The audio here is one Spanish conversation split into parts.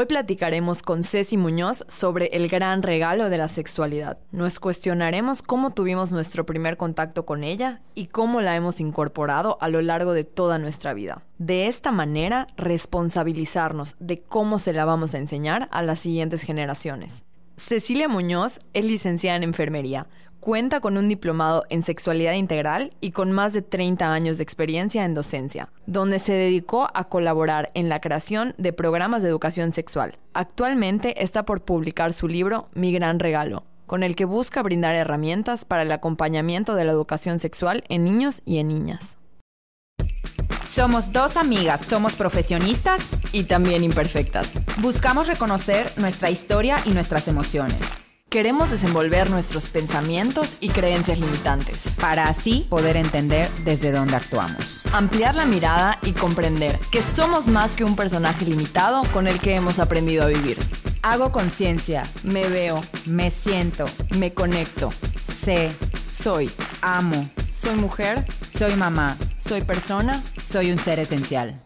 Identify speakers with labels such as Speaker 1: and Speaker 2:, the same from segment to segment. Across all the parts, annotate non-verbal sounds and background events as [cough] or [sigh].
Speaker 1: Hoy platicaremos con Ceci Muñoz sobre el gran regalo de la sexualidad. Nos cuestionaremos cómo tuvimos nuestro primer contacto con ella y cómo la hemos incorporado a lo largo de toda nuestra vida. De esta manera, responsabilizarnos de cómo se la vamos a enseñar a las siguientes generaciones. Cecilia Muñoz es licenciada en enfermería Cuenta con un diplomado en sexualidad integral y con más de 30 años de experiencia en docencia, donde se dedicó a colaborar en la creación de programas de educación sexual. Actualmente está por publicar su libro Mi Gran Regalo, con el que busca brindar herramientas para el acompañamiento de la educación sexual en niños y en niñas.
Speaker 2: Somos dos amigas, somos profesionistas
Speaker 1: y también imperfectas.
Speaker 2: Buscamos reconocer nuestra historia y nuestras emociones.
Speaker 1: Queremos desenvolver nuestros pensamientos y creencias limitantes.
Speaker 2: Para así poder entender desde dónde actuamos.
Speaker 1: Ampliar la mirada y comprender que somos más que un personaje limitado con el que hemos aprendido a vivir.
Speaker 2: Hago conciencia.
Speaker 1: Me veo.
Speaker 2: Me siento.
Speaker 1: Me conecto.
Speaker 2: Sé.
Speaker 1: Soy.
Speaker 2: Amo.
Speaker 1: Soy mujer.
Speaker 2: Soy mamá.
Speaker 1: Soy persona.
Speaker 2: Soy un ser esencial.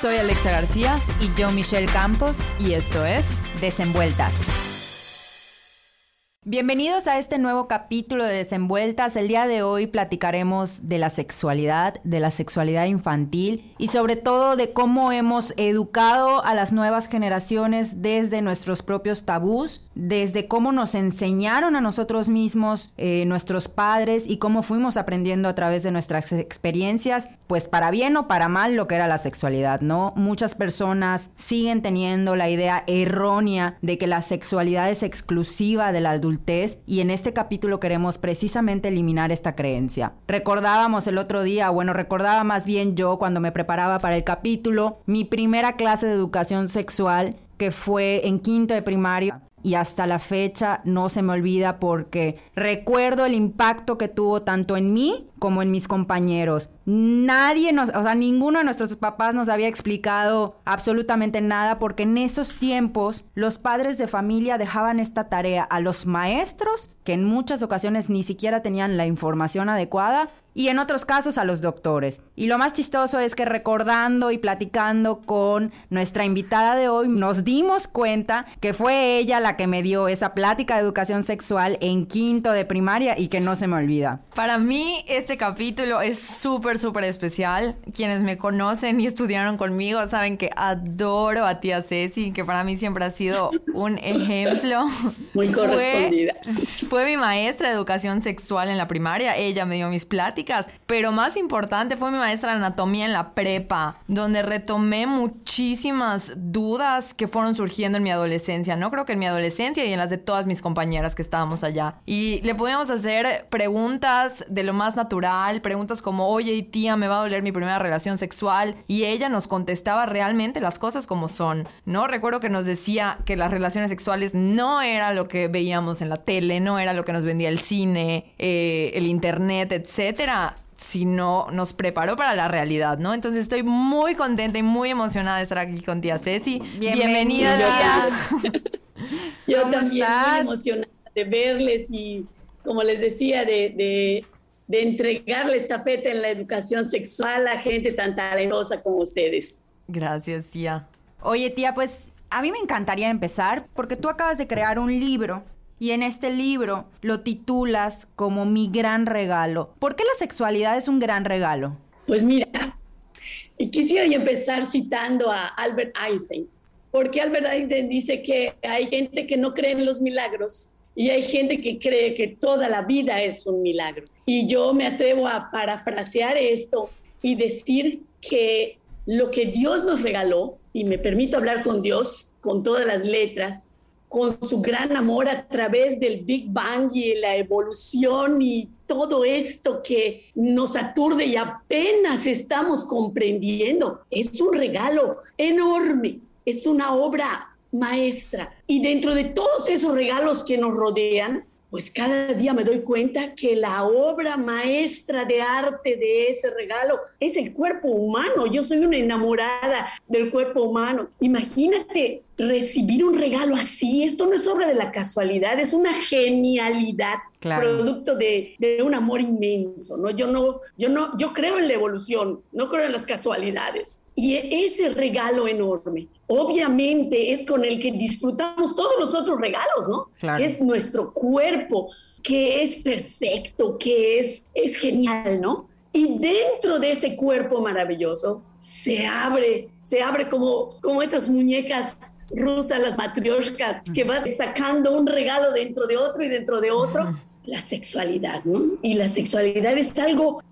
Speaker 1: Soy Alexa García.
Speaker 2: Y yo Michelle Campos.
Speaker 1: Y esto es
Speaker 2: Desenvueltas. Bienvenidos a este nuevo capítulo de Desenvueltas. El día de hoy platicaremos de la sexualidad, de la sexualidad infantil y sobre todo de cómo hemos educado a las nuevas generaciones desde nuestros propios tabús, desde cómo nos enseñaron a nosotros mismos eh, nuestros padres y cómo fuimos aprendiendo a través de nuestras experiencias, pues para bien o para mal lo que era la sexualidad, ¿no? Muchas personas siguen teniendo la idea errónea de que la sexualidad es exclusiva de la adultez y en este capítulo queremos precisamente eliminar esta creencia. Recordábamos el otro día, bueno, recordaba más bien yo cuando me preparaba para el capítulo, mi primera clase de educación sexual que fue en quinto de primaria y hasta la fecha no se me olvida porque recuerdo el impacto que tuvo tanto en mí como en mis compañeros. Nadie nos, o sea, ninguno de nuestros papás nos había explicado absolutamente nada porque en esos tiempos los padres de familia dejaban esta tarea a los maestros, que en muchas ocasiones ni siquiera tenían la información adecuada, y en otros casos a los doctores. Y lo más chistoso es que recordando y platicando con nuestra invitada de hoy, nos dimos cuenta que fue ella la que me dio esa plática de educación sexual en quinto de primaria y que no se me olvida.
Speaker 1: Para mí este capítulo es súper, súper especial. Quienes me conocen y estudiaron conmigo saben que adoro a tía Ceci, que para mí siempre ha sido un ejemplo. [laughs]
Speaker 3: Muy correspondida.
Speaker 1: Fue, fue mi maestra de educación sexual en la primaria. Ella me dio mis pláticas pero más importante fue mi maestra de anatomía en la prepa, donde retomé muchísimas dudas que fueron surgiendo en mi adolescencia, no creo que en mi adolescencia y en las de todas mis compañeras que estábamos allá. Y le podíamos hacer preguntas de lo más natural, preguntas como, oye, tía, me va a doler mi primera relación sexual, y ella nos contestaba realmente las cosas como son, ¿no? Recuerdo que nos decía que las relaciones sexuales no era lo que veíamos en la tele, no era lo que nos vendía el cine, eh, el internet, etcétera sino nos preparó para la realidad, ¿no? Entonces estoy muy contenta y muy emocionada de estar aquí con tía Ceci.
Speaker 2: Bienvenida,
Speaker 3: tía. [laughs] [laughs] Yo también muy emocionada de verles y, como les decía, de, de, de entregarle esta feta en la educación sexual a gente tan talentosa como ustedes.
Speaker 1: Gracias, tía.
Speaker 2: Oye, tía, pues a mí me encantaría empezar porque tú acabas de crear un libro y en este libro lo titulas como mi gran regalo. ¿Por qué la sexualidad es un gran regalo?
Speaker 3: Pues mira, quisiera empezar citando a Albert Einstein, porque Albert Einstein dice que hay gente que no cree en los milagros y hay gente que cree que toda la vida es un milagro. Y yo me atrevo a parafrasear esto y decir que lo que Dios nos regaló, y me permito hablar con Dios con todas las letras, con su gran amor a través del Big Bang y la evolución y todo esto que nos aturde y apenas estamos comprendiendo. Es un regalo enorme, es una obra maestra. Y dentro de todos esos regalos que nos rodean, pues cada día me doy cuenta que la obra maestra de arte de ese regalo es el cuerpo humano. Yo soy una enamorada del cuerpo humano. Imagínate recibir un regalo así. Esto no es obra de la casualidad, es una genialidad, producto de, de, un amor inmenso. ¿no? Yo, no, yo, no, yo creo en la evolución, no creo en las casualidades. Y ese regalo enorme, obviamente, es con el que disfrutamos todos los otros regalos, ¿no? Es nuestro cuerpo, que es perfecto, que es, es genial, ¿no? Y dentro de ese cuerpo maravilloso se abre, se abre como, como esas muñecas rusas, las matrioshkas, que vas sacando un regalo dentro de otro y dentro de otro. La sexualidad, ¿no? Y la sexualidad es algo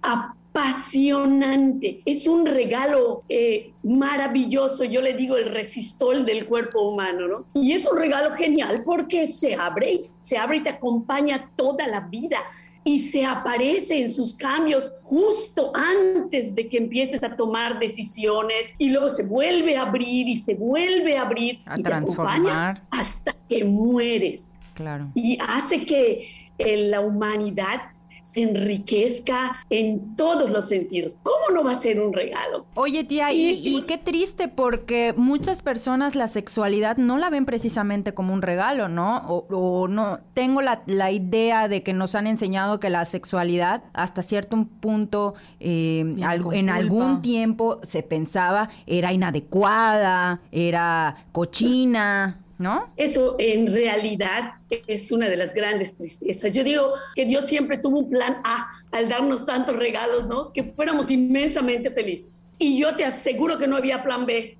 Speaker 3: apasionante, es un regalo eh, maravilloso, yo le digo el resistol del cuerpo humano, ¿no? Y es un regalo genial porque se abre, se abre y te acompaña toda la vida y se aparece en sus cambios justo antes de que empieces a tomar decisiones y luego se vuelve a abrir y se vuelve a abrir y te acompaña hasta que mueres.
Speaker 2: Claro.
Speaker 3: Y hace que eh, la humanidad se enriquezca en todos los sentidos. ¿Cómo no va a ser un regalo?
Speaker 2: Oye, tía, y, qué triste porque muchas personas la sexualidad no la ven precisamente como un regalo, ¿no? O, no, tengo la, idea de que nos han enseñado que la sexualidad hasta cierto punto, eh, en algún tiempo se pensaba era inadecuada, era cochina,
Speaker 3: Eso en realidad es una de las grandes tristezas. Yo digo que Dios siempre tuvo un plan A al darnos tantos regalos, ¿no? Que fuéramos inmensamente felices. Y yo te aseguro que no había plan B.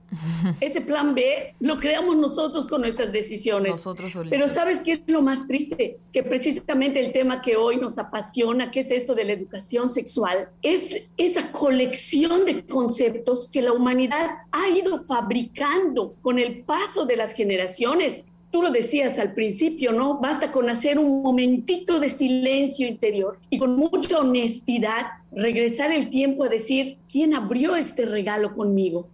Speaker 3: Ese plan B lo creamos nosotros con nuestras decisiones.
Speaker 1: Nosotros
Speaker 3: Pero ¿sabes qué es lo más triste? Que precisamente el tema que hoy nos apasiona, que es esto de la educación sexual, es esa colección de conceptos que la humanidad ha ido fabricando con el paso de las generaciones tú lo decías al principio, ¿no? Basta con hacer un momentito de silencio interior y con mucha honestidad regresar el tiempo a decir, ¿quién abrió este regalo conmigo?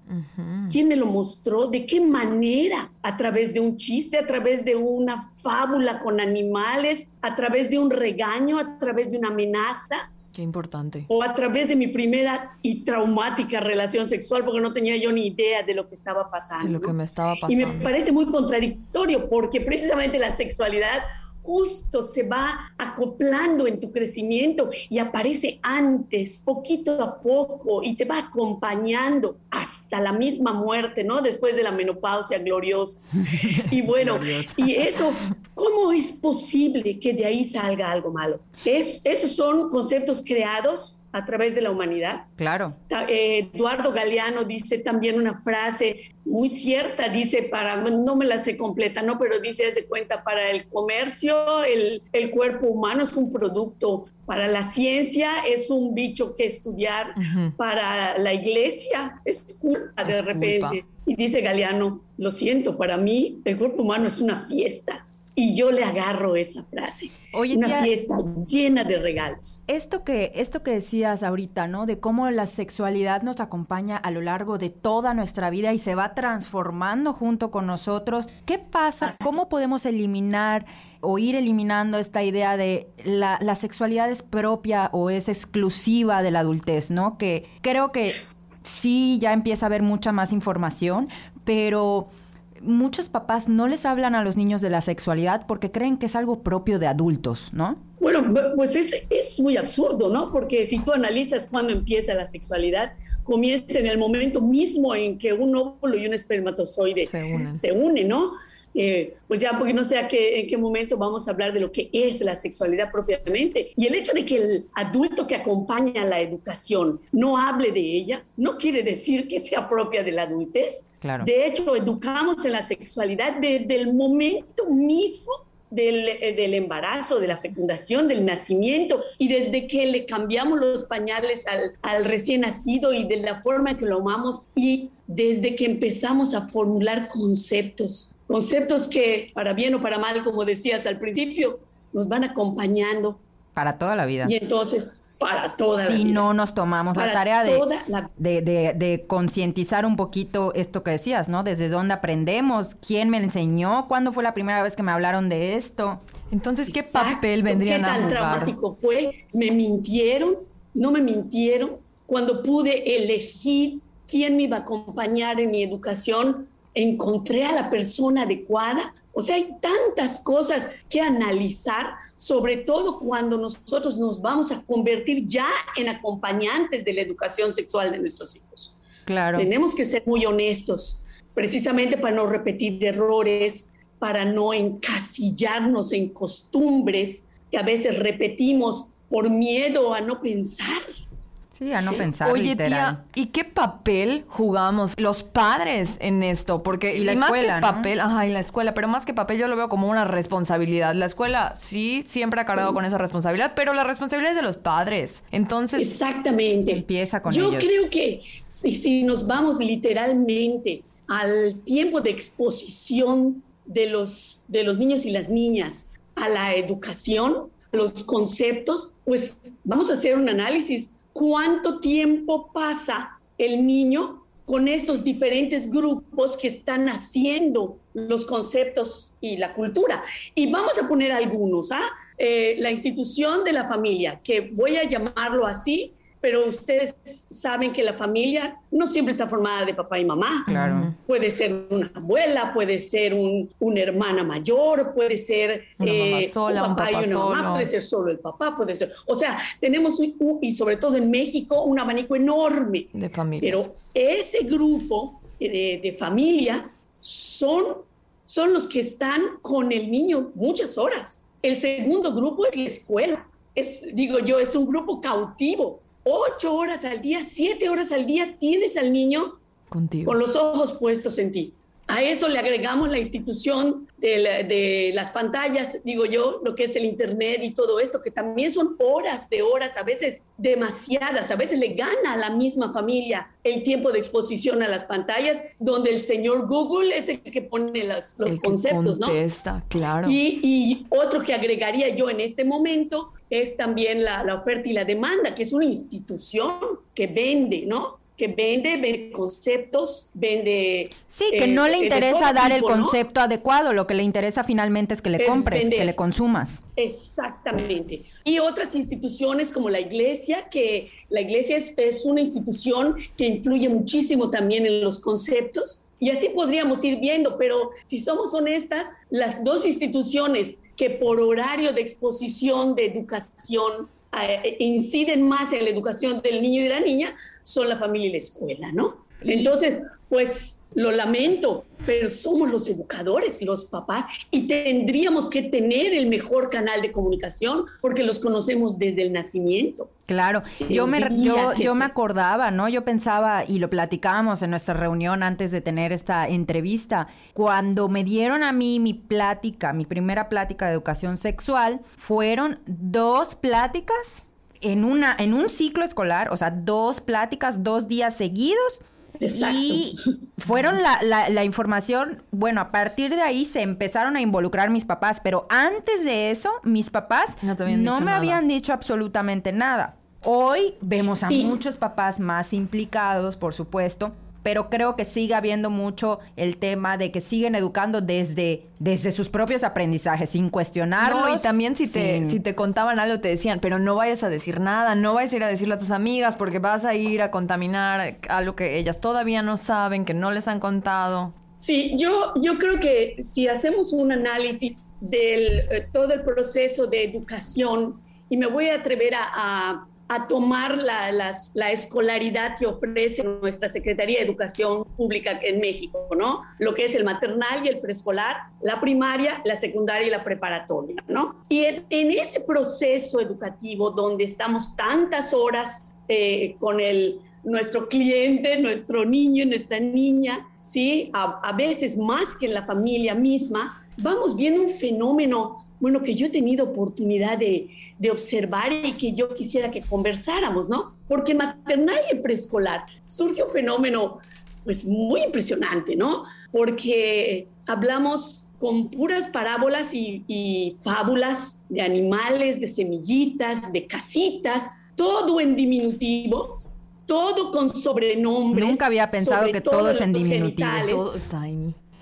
Speaker 3: ¿Quién me lo mostró? ¿De qué manera? ¿A través de un chiste? ¿A través de una fábula con animales? ¿A través de un regaño? ¿A través de una amenaza?
Speaker 1: Qué importante.
Speaker 3: O a través de mi primera y traumática relación sexual, porque no tenía yo ni idea de lo que estaba pasando.
Speaker 1: De lo que me estaba pasando.
Speaker 3: Y me parece muy contradictorio, porque precisamente la sexualidad justo se va acoplando en tu crecimiento y aparece antes, poquito a poco, y te va acompañando hasta la misma muerte, ¿no? Después de la menopausia gloriosa. [laughs] Y bueno, y eso, ¿cómo es posible que de ahí salga algo malo? Es, esos son conceptos creados a través de la humanidad.
Speaker 2: Claro.
Speaker 3: Eh, Eduardo Galeano dice también una frase muy cierta, dice para, no me la sé completa, ¿no? Pero dice, es de cuenta, para el comercio, el, el cuerpo humano es un producto, para la ciencia es un bicho que estudiar, para la iglesia es culpa de repente. Y dice Galeano, lo siento, para mí el cuerpo humano es una fiesta y yo le agarro esa frase. Oye, Una fiesta llena de regalos.
Speaker 2: Esto que, esto que decías ahorita, ¿no? De cómo la sexualidad nos acompaña a lo largo de toda nuestra vida y se va transformando junto con nosotros. ¿Qué pasa? ¿Cómo podemos eliminar o ir eliminando esta idea de la, la sexualidad es propia o es exclusiva de la adultez, ¿no? Que creo que sí ya empieza a haber mucha más información, pero muchos papás no les hablan a los niños de la sexualidad porque creen que es algo propio de adultos, ¿no?
Speaker 3: Bueno, pues es, es muy absurdo, ¿no? Porque si tú analizas cuándo empieza la sexualidad, comienza en el momento mismo en que un óvulo y un espermatozoide se, se unen, ¿no? Eh, pues ya porque no sé a qué, en qué momento vamos a hablar de lo que es la sexualidad propiamente. Y el hecho de que el adulto que acompaña la educación no hable de ella, no quiere decir que sea propia de la adultez.
Speaker 2: Claro.
Speaker 3: De hecho, educamos en la sexualidad desde el momento mismo del, eh, del, embarazo, de la fecundación, del nacimiento, y desde que le cambiamos los pañales al, al, recién nacido y de la forma en que lo amamos, y desde que empezamos a formular conceptos conceptos que, para bien o para mal, como decías al principio, nos van acompañando.
Speaker 2: Para toda la vida.
Speaker 3: Y entonces, para toda la
Speaker 2: vida.
Speaker 3: Si
Speaker 2: no nos tomamos la tarea de, de, de, concientizar un poquito esto que decías, ¿no? Desde dónde aprendemos, quién me enseñó, cuándo fue la primera vez que me hablaron de esto.
Speaker 1: Entonces, ¿qué papel vendrían
Speaker 3: a
Speaker 1: jugar?
Speaker 3: ¿Qué tan traumático fue? ¿Me mintieron? ¿No me mintieron? Cuando pude elegir quién me iba a acompañar en mi educación, encontré a la persona adecuada. O sea, hay tantas cosas que analizar, sobre todo cuando nosotros nos vamos a convertir ya en acompañantes de la educación sexual de nuestros hijos.
Speaker 2: Claro.
Speaker 3: Tenemos que ser muy honestos, precisamente para no repetir errores, para no encasillarnos en costumbres que a veces repetimos por miedo a no pensar.
Speaker 2: Sí, a no pensar.
Speaker 1: Oye,
Speaker 2: literal.
Speaker 1: tía, ¿y qué papel jugamos los padres en esto? Porque
Speaker 2: Y la escuela,
Speaker 1: que
Speaker 2: ¿no?
Speaker 1: papel, ajá, y la escuela, pero más que papel yo lo veo como una responsabilidad. La escuela sí siempre ha cargado con esa responsabilidad, pero la responsabilidad es de los padres. Entonces,
Speaker 3: Exactamente.
Speaker 2: Empieza con
Speaker 3: Yo
Speaker 2: ellos.
Speaker 3: creo que si, si nos vamos literalmente al tiempo de exposición de los, de los niños y las niñas a la educación, a los conceptos, pues vamos a hacer un análisis. ¿Cuánto tiempo pasa el niño con estos diferentes grupos que están haciendo los conceptos y la cultura? Y vamos a poner algunos, ¿ah? Eh, la institución de la familia, que voy a llamarlo así, pero ustedes saben que la familia no siempre está formada de papá y mamá.
Speaker 2: Claro.
Speaker 3: Puede ser una abuela, puede ser un, una hermana mayor, puede ser
Speaker 1: Una mamá sola, un
Speaker 3: papá y
Speaker 1: papá
Speaker 3: una mamá,
Speaker 1: solo.
Speaker 3: puede ser solo el papá, puede ser. O sea, tenemos, un- un- y sobre todo en México, un abanico enorme.
Speaker 1: de familia.
Speaker 3: Pero ese grupo de, de familia son, son los que están con el niño muchas horas. El segundo grupo es la escuela. Es, digo yo, es un grupo cautivo. Ocho horas al día, siete horas al día tienes al niño
Speaker 1: contigo.
Speaker 3: con los ojos puestos en ti. A eso le agregamos la institución de, la- de las pantallas, digo yo, lo que es el Internet y todo esto, que también son horas de horas, a veces demasiadas, a veces le gana a la misma familia el tiempo de exposición a las pantallas, donde el señor Google es el que pone las- los
Speaker 1: El que
Speaker 3: conceptos, ¿no?
Speaker 1: contesta, claro.
Speaker 3: Y, y otro que agregaría yo en este momento es también la, la oferta y la demanda, que es una institución que vende, ¿no? Que vende, vende conceptos, vende...
Speaker 2: Sí, que
Speaker 3: eh,
Speaker 2: no le
Speaker 3: de
Speaker 2: interesa dar el concepto adecuado, lo que le interesa finalmente es que le
Speaker 3: Es
Speaker 2: compres,
Speaker 3: vender.
Speaker 2: que le consumas.
Speaker 3: Exactamente. Y otras instituciones como la iglesia, que la iglesia es, es una institución que influye muchísimo también en los conceptos. Y así podríamos ir viendo, pero si somos honestas, las dos instituciones que por horario de exposición de educación eh, inciden más en la educación del niño y de la niña son la familia y la escuela, ¿no? Entonces, pues lo lamento, pero somos los educadores, los papás, y tendríamos que tener el mejor canal de comunicación porque los conocemos desde el nacimiento.
Speaker 2: Claro, yo me, yo, yo me acordaba, ¿no? Yo pensaba, y lo platicábamos en nuestra reunión antes de tener esta entrevista, cuando me dieron a mí mi plática, mi primera plática de educación sexual, fueron dos pláticas en, una, en un ciclo escolar, o sea, dos pláticas, dos días seguidos.
Speaker 3: Exacto.
Speaker 2: Y fueron la, la- la información, bueno, a partir de ahí se empezaron a involucrar mis papás, pero antes de eso, mis papás
Speaker 1: No
Speaker 2: me
Speaker 1: nada.
Speaker 2: habían dicho absolutamente nada. Hoy vemos a muchos papás más implicados, por supuesto, pero creo que sigue habiendo mucho el tema de que siguen educando desde, desde sus propios aprendizajes, sin cuestionarlos.
Speaker 1: No, y también si te, si te contaban algo te decían, pero no vayas a decir nada, no vayas a ir a decirle a tus amigas porque vas a ir a contaminar algo que ellas todavía no saben, que no les han contado.
Speaker 3: Sí, yo, yo creo que si hacemos un análisis del todo el proceso de educación, y me voy a atrever a, a- a tomar la, la escolaridad que ofrece nuestra Secretaría de Educación Pública en México, ¿no? Lo que es el maternal y el preescolar, la primaria, la secundaria y la preparatoria, ¿no? Y en, ese proceso educativo donde estamos tantas horas eh, con el, nuestro cliente, nuestro niño, nuestra niña, ¿sí? A veces más que en la familia misma, vamos viendo un fenómeno, bueno, que yo he tenido oportunidad de, de observar y que yo quisiera que conversáramos, ¿no? Porque en maternal y preescolar surge un fenómeno, pues, muy impresionante, ¿no? Porque hablamos con puras parábolas y, y fábulas de animales, de semillitas, de casitas, todo en diminutivo, todo con sobrenombres.
Speaker 2: Nunca había pensado que todo es en diminutivo.
Speaker 1: Todo.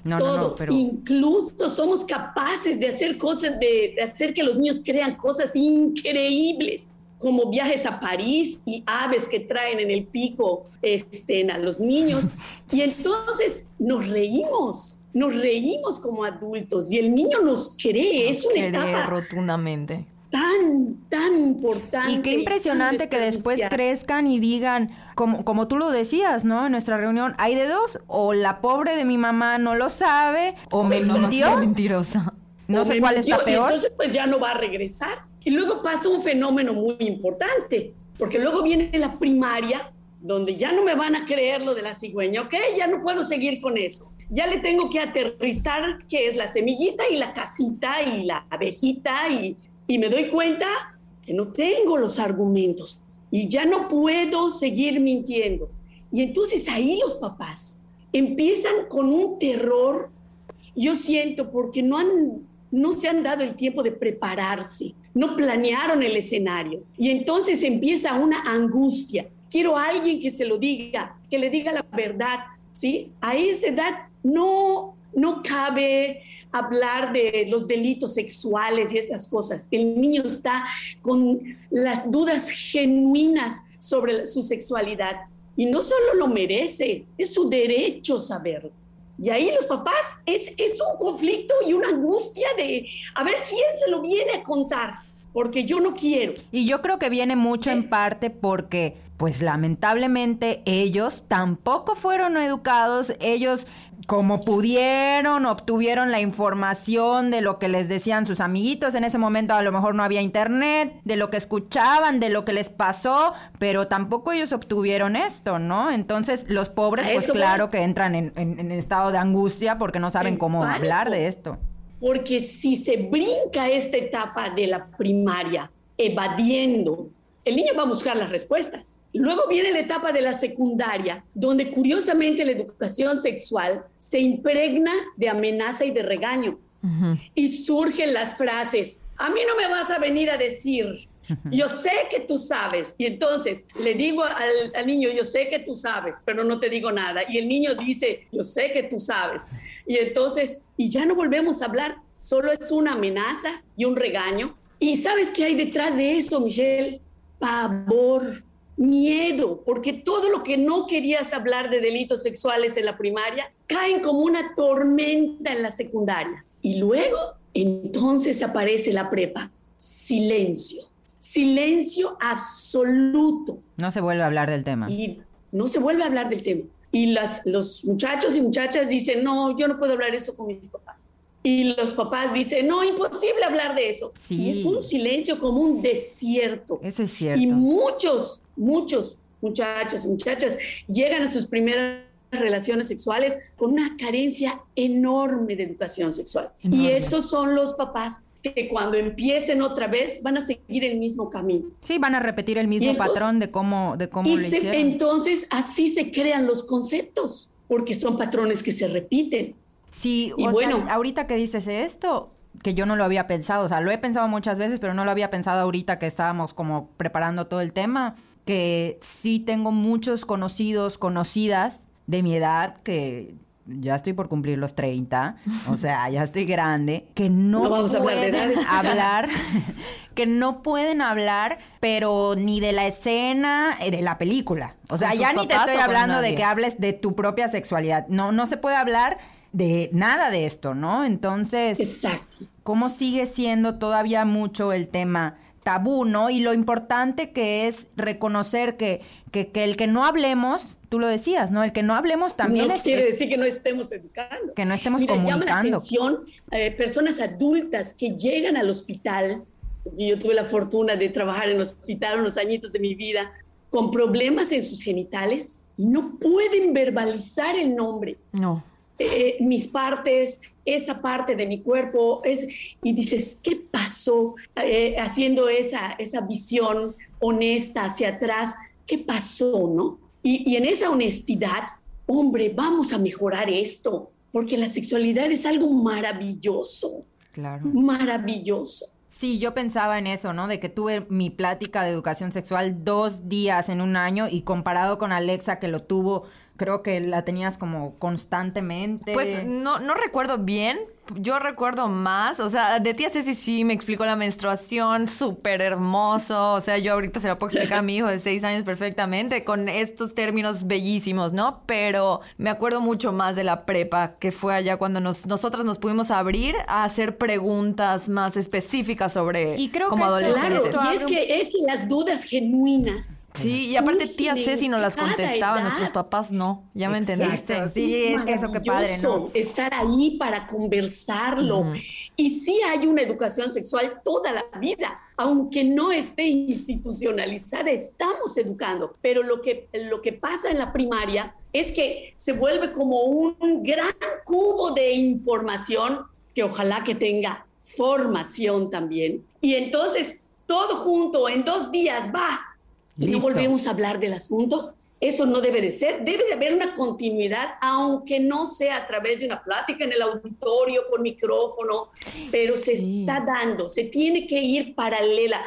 Speaker 2: No,
Speaker 3: todo.
Speaker 2: no, no, pero...
Speaker 3: Incluso somos capaces de hacer cosas, de, de hacer que los niños crean cosas increíbles, como viajes a París y aves que traen en el pico este, a los niños. [laughs] Y entonces nos reímos, nos reímos como adultos y el niño nos cree, es una
Speaker 1: Cree
Speaker 3: etapa
Speaker 1: rotundamente.
Speaker 3: Tan, tan importante.
Speaker 2: Y qué impresionante que después crezcan y digan, como, como tú lo decías, ¿no? En nuestra reunión, hay de dos, o la pobre de mi mamá no lo sabe, o me mintió.
Speaker 1: mentirosa.
Speaker 2: No sé cuál está peor.
Speaker 3: entonces pues ya no va a regresar. Y luego pasa un fenómeno muy importante, porque luego viene la primaria, donde ya no me van a creer lo de la cigüeña, ¿ok? Ya no puedo seguir con eso. Ya le tengo que aterrizar qué es la semillita y la casita y la abejita y, y me doy cuenta que no tengo los argumentos y ya no puedo seguir mintiendo. Y entonces ahí los papás empiezan con un terror, yo siento, porque no, han, no se han dado el tiempo de prepararse, no planearon el escenario. Y entonces empieza una angustia. Quiero a alguien que se lo diga, que le diga la verdad, ¿sí? A esa edad no, no cabe hablar de los delitos sexuales y estas cosas. El niño está con las dudas genuinas sobre su sexualidad y no solo lo merece, es su derecho saberlo. Y ahí los papás es, es un conflicto y una angustia de a ver quién se lo viene a contar, porque yo no quiero.
Speaker 2: Y yo creo que viene mucho en parte porque pues lamentablemente ellos tampoco fueron educados, ellos como pudieron, obtuvieron la información de lo que les decían sus amiguitos, en ese momento a lo mejor no había internet, de lo que escuchaban, de lo que les pasó, pero tampoco ellos obtuvieron esto, ¿no? Entonces los pobres pues claro que entran en, estado de angustia porque no saben cómo hablar de esto.
Speaker 3: Porque si se brinca esta etapa de la primaria evadiendo el niño va a buscar las respuestas. Luego viene la etapa de la secundaria, donde curiosamente la educación sexual se impregna de amenaza y de regaño. Y surgen las frases, a mí no me vas a venir a decir, yo sé que tú sabes. Y entonces le digo al, al, niño, yo sé que tú sabes, pero no te digo nada. Y el niño dice, yo sé que tú sabes. Y entonces, y ya no volvemos a hablar, solo es una amenaza y un regaño. ¿Y sabes qué hay detrás de eso, Michelle? Pavor, miedo, porque todo lo que no querías hablar de delitos sexuales en la primaria caen como una tormenta en la secundaria. Y luego, entonces aparece la prepa. Silencio. Silencio absoluto.
Speaker 2: No se vuelve a hablar del tema.
Speaker 3: Y no se vuelve a hablar del tema. Y las, los muchachos y muchachas dicen, no, yo no puedo hablar eso con mis papás y los papás dicen, no, imposible hablar de eso. Y es un silencio como un desierto.
Speaker 2: Eso es cierto.
Speaker 3: Y muchos, muchos muchachos y muchachas llegan a sus primeras relaciones sexuales con una carencia enorme de educación sexual. Y estos son los papás que cuando empiecen otra vez van a seguir el mismo camino.
Speaker 2: Sí, van a repetir el mismo patrón de cómo, de cómo
Speaker 3: y Entonces así se crean los conceptos, porque son patrones que se repiten.
Speaker 2: Sí, y bueno, ahorita que dices esto, que yo no lo había pensado, o sea, lo he pensado muchas veces, pero no lo había pensado ahorita que estábamos como preparando todo el tema, que sí tengo muchos conocidos, conocidas de mi edad que ya estoy por cumplir los 30, o [laughs] sea, ya estoy grande, que no, pueden hablar, [laughs] que no pueden hablar, pero ni de la escena eh, de la película. O sea, ya ni te estoy hablando de que hables de tu propia sexualidad. No, no se puede hablar de nada de esto, ¿no? Entonces,
Speaker 3: Exacto.
Speaker 2: ¿cómo sigue siendo todavía mucho el tema tabú, ¿no? Y lo importante que es reconocer que, que, el que no hablemos, tú lo decías, ¿no? El que no hablemos también
Speaker 3: no
Speaker 2: es...
Speaker 3: quiere decir que no estemos educando.
Speaker 2: Que no estemos comunicando. Llama la
Speaker 3: atención eh, personas adultas que llegan al hospital, y yo tuve la fortuna de trabajar en el hospital unos añitos de mi vida, con problemas en sus genitales, y no pueden verbalizar el nombre.
Speaker 2: No
Speaker 3: eh, mis partes, esa parte de mi cuerpo, es, y dices, ¿qué pasó eh, haciendo esa, esa visión honesta hacia atrás? ¿Qué pasó, no? Y, y en esa honestidad, hombre, vamos a mejorar esto, porque la sexualidad es algo maravilloso.
Speaker 2: Claro.
Speaker 3: Maravilloso.
Speaker 2: Sí, yo pensaba en eso, ¿no? De que tuve mi plática de educación sexual dos días en un año y comparado con Alexa que lo tuvo creo que la tenías como constantemente.
Speaker 1: Pues no, no recuerdo bien, yo recuerdo más, o sea, de tía Ceci sí me explicó la menstruación, súper hermoso, o sea, yo ahorita se lo puedo explicar a mi hijo de seis años perfectamente con estos términos bellísimos, ¿no? Pero me acuerdo mucho más de la prepa, que fue allá cuando nos, nosotras nos pudimos abrir a hacer preguntas más específicas sobre
Speaker 2: y creo
Speaker 1: como
Speaker 2: que
Speaker 1: adolescentes.
Speaker 3: Claro, y es que, es que las dudas genuinas
Speaker 1: Sí, y aparte tía Ceci nos las contestaba, nuestros papás no, ya me entendiste.
Speaker 2: Sí, es, que eso que padre, ¿no?
Speaker 3: Estar ahí para conversarlo. Y sí hay una educación sexual toda la vida, aunque no esté institucionalizada, estamos educando. Pero lo que, lo que pasa en la primaria es que se vuelve como un gran cubo de información que ojalá que tenga formación también. Y entonces todo junto en dos días va y no volvemos a hablar del asunto. Eso no debe de ser. Debe de haber una continuidad, aunque no sea a través de una plática en el auditorio con micrófono, pero se está dando, se tiene que ir paralela,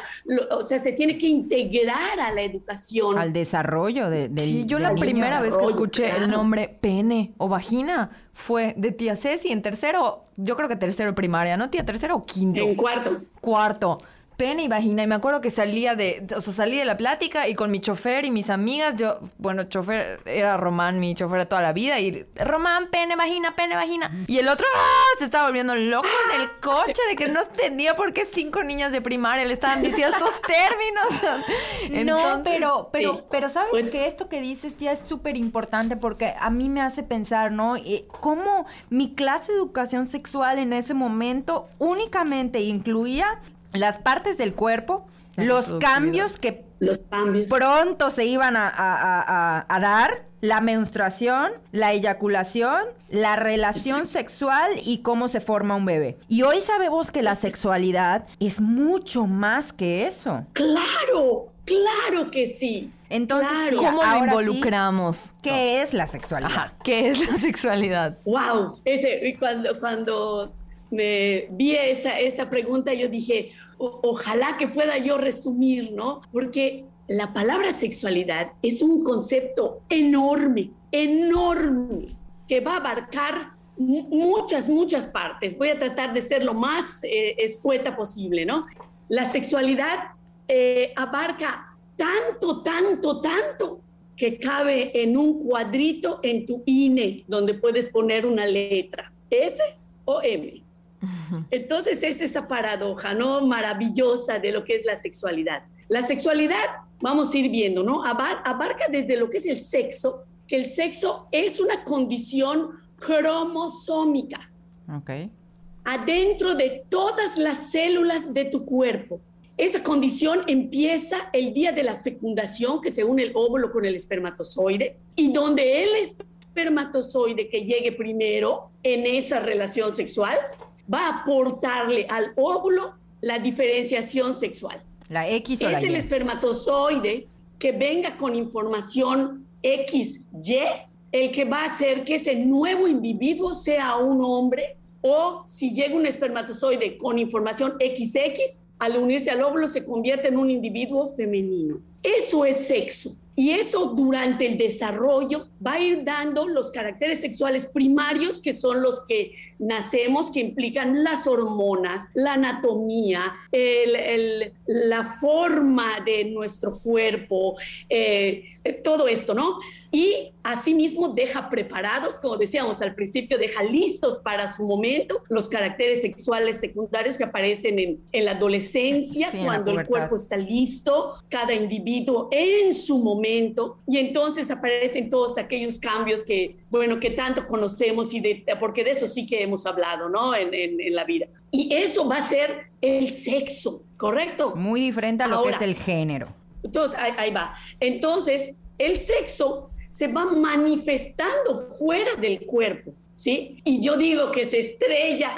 Speaker 3: o sea, se tiene que integrar a la educación.
Speaker 2: Al desarrollo de, del
Speaker 1: Sí, yo la primera vez que escuché el nombre pene o vagina fue de tía Ceci en tercero, yo creo que tercero primaria, ¿no? Tía, tercero o quinto.
Speaker 3: En cuarto.
Speaker 1: Cuarto pene y vagina. Y me acuerdo que salía de, o sea, salí de la plática y con mi chofer y mis amigas, yo, bueno, chofer era Román, mi chofer de toda la vida, y Román, pene, vagina, pene, vagina. Y el otro ¡ah! se estaba volviendo loco en el coche de que no tenía por qué cinco niñas de primaria le estaban diciendo estos [laughs] términos.
Speaker 2: no, pero, pero, pero sabes pues que esto que dices, tía, es súper importante porque a mí me hace pensar, ¿no? Eh, ¿Cómo mi clase de educación sexual en ese momento únicamente incluía las partes del cuerpo, los cambios que
Speaker 3: los cambios.
Speaker 2: pronto se iban a, dar, la menstruación, la eyaculación, la relación sexual y cómo se forma un bebé. Y hoy sabemos que la sexualidad es mucho más que eso.
Speaker 3: Claro, claro que sí.
Speaker 1: Entonces, ¿cómo lo involucramos?
Speaker 2: ¿Qué es la sexualidad?
Speaker 1: ¿Qué es la sexualidad?
Speaker 3: Wow, ese cuando cuando me vi esta, esta pregunta, yo dije, ojalá que pueda yo resumir, ¿no? Porque la palabra sexualidad es un concepto enorme, enorme, que va a abarcar muchas, muchas partes. Voy a tratar de ser lo más eh, escueta posible, ¿no? La sexualidad eh, abarca tanto, tanto, tanto que cabe en un cuadrito en tu INE, donde puedes poner una letra, F o M. Entonces es esa paradoja, ¿no? Maravillosa de lo que es la sexualidad. La sexualidad, vamos a ir viendo, ¿no? Abarca desde lo que es el sexo, que el sexo es una condición cromosómica.
Speaker 2: Ok.
Speaker 3: Adentro de todas las células de tu cuerpo. Esa condición empieza el día de la fecundación, que se une el óvulo con el espermatozoide, y donde el espermatozoide que llegue primero en esa relación sexual va a aportarle al óvulo la diferenciación sexual.
Speaker 2: La X o
Speaker 3: es
Speaker 2: la
Speaker 3: el espermatozoide que venga con información XY el que va a hacer que ese nuevo individuo sea un hombre o si llega un espermatozoide con información XX, al unirse al óvulo se convierte en un individuo femenino. Eso es sexo. Y eso durante el desarrollo va a ir dando los caracteres sexuales primarios, que son los que nacemos, que implican las hormonas, la anatomía, la forma de nuestro cuerpo, eh, todo esto, ¿no? Y asimismo deja preparados, como decíamos al principio, deja listos para su momento los caracteres sexuales secundarios que aparecen en, en la adolescencia, cuando el cuerpo está listo, cada individuo en su momento, y entonces aparecen todos aquellos cambios que, bueno, que tanto conocemos y de, porque de eso sí que hemos hablado, ¿no? En, en, la vida. Y eso va a ser el sexo, ¿correcto?
Speaker 2: Muy diferente a lo que es el género.
Speaker 3: Todo, ahí va. Entonces, el sexo se va manifestando fuera del cuerpo, ¿sí? Y yo digo que se estrella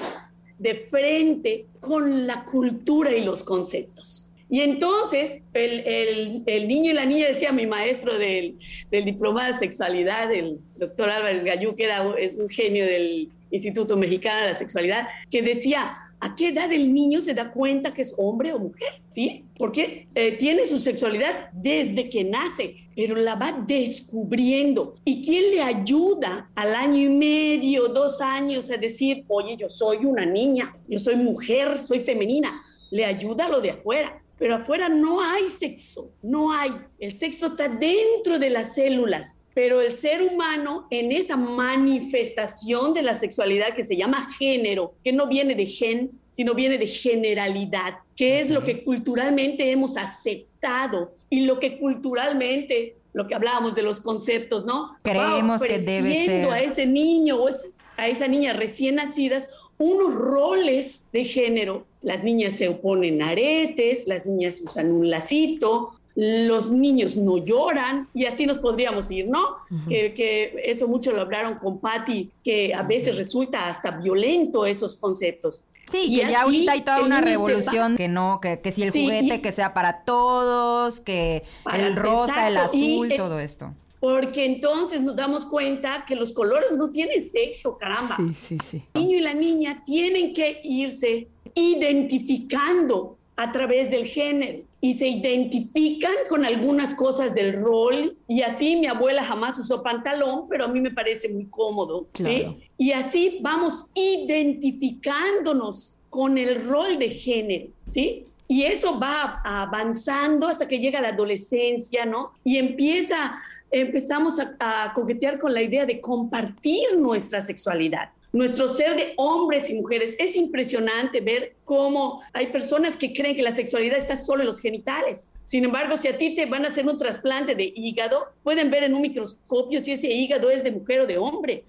Speaker 3: de frente con la cultura y los conceptos. Y entonces el, niño y la niña, decía mi maestro del, del diplomado de sexualidad, el doctor Álvarez Gallú, que era, es un genio del Instituto Mexicano de la Sexualidad, que decía, a qué edad el niño se da cuenta que es hombre o mujer, ¿sí? Porque eh, tiene su sexualidad desde que nace, pero la va descubriendo. ¿Y quién le ayuda al año y medio, dos años a decir, oye, yo soy una niña, yo soy mujer, soy femenina? Le ayuda lo de afuera pero afuera no hay sexo, no hay. El sexo está dentro de las células, pero el ser humano en esa manifestación de la sexualidad que se llama género, que no viene de gen, sino viene de generalidad, que es lo que culturalmente hemos aceptado y lo que culturalmente, lo que hablábamos de los conceptos, ¿no?
Speaker 2: Creemos que debe ser.
Speaker 3: a ese niño o a esa niña recién nacidas unos roles de género. Las niñas se oponen aretes, las niñas usan un lacito, los niños no lloran y así nos podríamos ir, ¿no? que, eso mucho lo hablaron con Patty, que a veces resulta hasta violento esos conceptos.
Speaker 2: Sí, y que ya ahorita hay toda una revolución que no, que, si el juguete que sea para todos, que el rosa, el azul, todo esto
Speaker 3: porque entonces nos damos cuenta que los colores no tienen sexo, caramba.
Speaker 1: Sí, sí, sí.
Speaker 3: El niño y la niña tienen que irse identificando a través del género y se identifican con algunas cosas del rol y así mi abuela jamás usó pantalón, pero a mí me parece muy cómodo, ¿sí? Y así vamos identificándonos con el rol de género, ¿sí? Y eso va avanzando hasta que llega la adolescencia, ¿no? Y empieza empezamos a, coquetear con la idea de compartir nuestra sexualidad nuestro ser de hombres y mujeres. Es impresionante ver cómo hay personas que creen que la sexualidad está solo en los genitales. Sin embargo, si a ti te van a hacer un trasplante de hígado, pueden ver en un microscopio si ese hígado es de mujer o de hombre.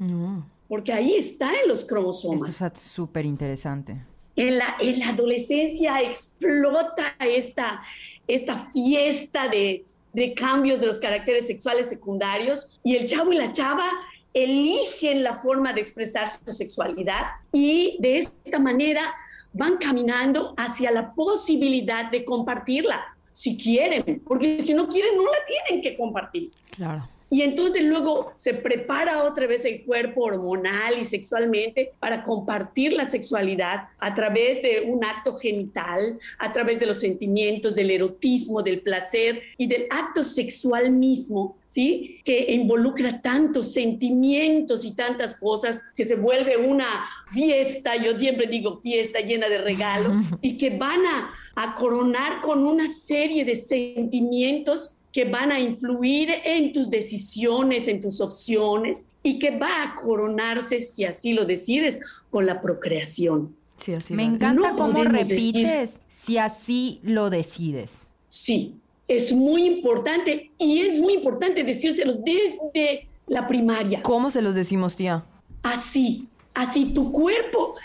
Speaker 3: Porque ahí está en los cromosomas.
Speaker 2: Esto es súper interesante.
Speaker 3: En la, en la adolescencia explota esta, esta fiesta de, de cambios de los caracteres sexuales secundarios y el chavo y la chava eligen la forma de expresar su sexualidad y de esta manera van caminando hacia la posibilidad de compartirla, si quieren, porque si no quieren no la tienen que compartir.
Speaker 1: Claro.
Speaker 3: Y entonces luego se prepara otra vez el cuerpo hormonal y sexualmente para compartir la sexualidad a través de un acto genital, a través de los sentimientos, del erotismo, del placer y del acto sexual mismo, ¿sí? Que involucra tantos sentimientos y tantas cosas que se vuelve una fiesta, yo siempre digo fiesta llena de regalos [laughs] y que van a, a coronar con una serie de sentimientos que van a influir en tus decisiones, en tus opciones y que va a coronarse, si así lo decides, con la procreación.
Speaker 2: Sí, así Me encanta cómo repites, si así lo decides.
Speaker 3: Sí, es muy importante y es muy importante decírselos desde la primaria.
Speaker 1: ¿Cómo se los decimos, tía?
Speaker 3: Así, así tu cuerpo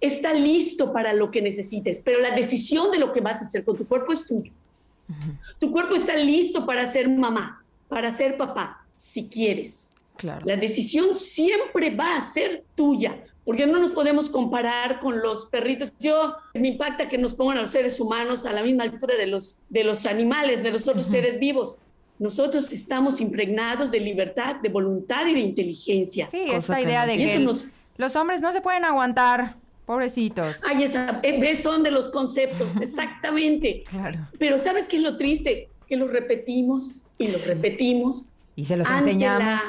Speaker 3: está listo para lo que necesites, pero la decisión de lo que vas a hacer con tu cuerpo es Tu cuerpo está listo para ser mamá, para ser papá, si quieres.
Speaker 1: Claro.
Speaker 3: La decisión siempre va a ser tuya, porque no nos podemos comparar con los perritos. Yo me impacta que nos pongan a los seres humanos a la misma altura de los, de los animales, de los otros seres vivos. Nosotros estamos impregnados de libertad, de voluntad y de inteligencia.
Speaker 2: Sí, esta idea de que los hombres no se pueden aguantar Pobrecitos.
Speaker 3: Ay, esa, eh, son de los conceptos, [laughs] exactamente.
Speaker 2: claro.
Speaker 3: Pero ¿sabes qué es lo triste? Que los repetimos y los repetimos.
Speaker 2: Y se los enseñamos.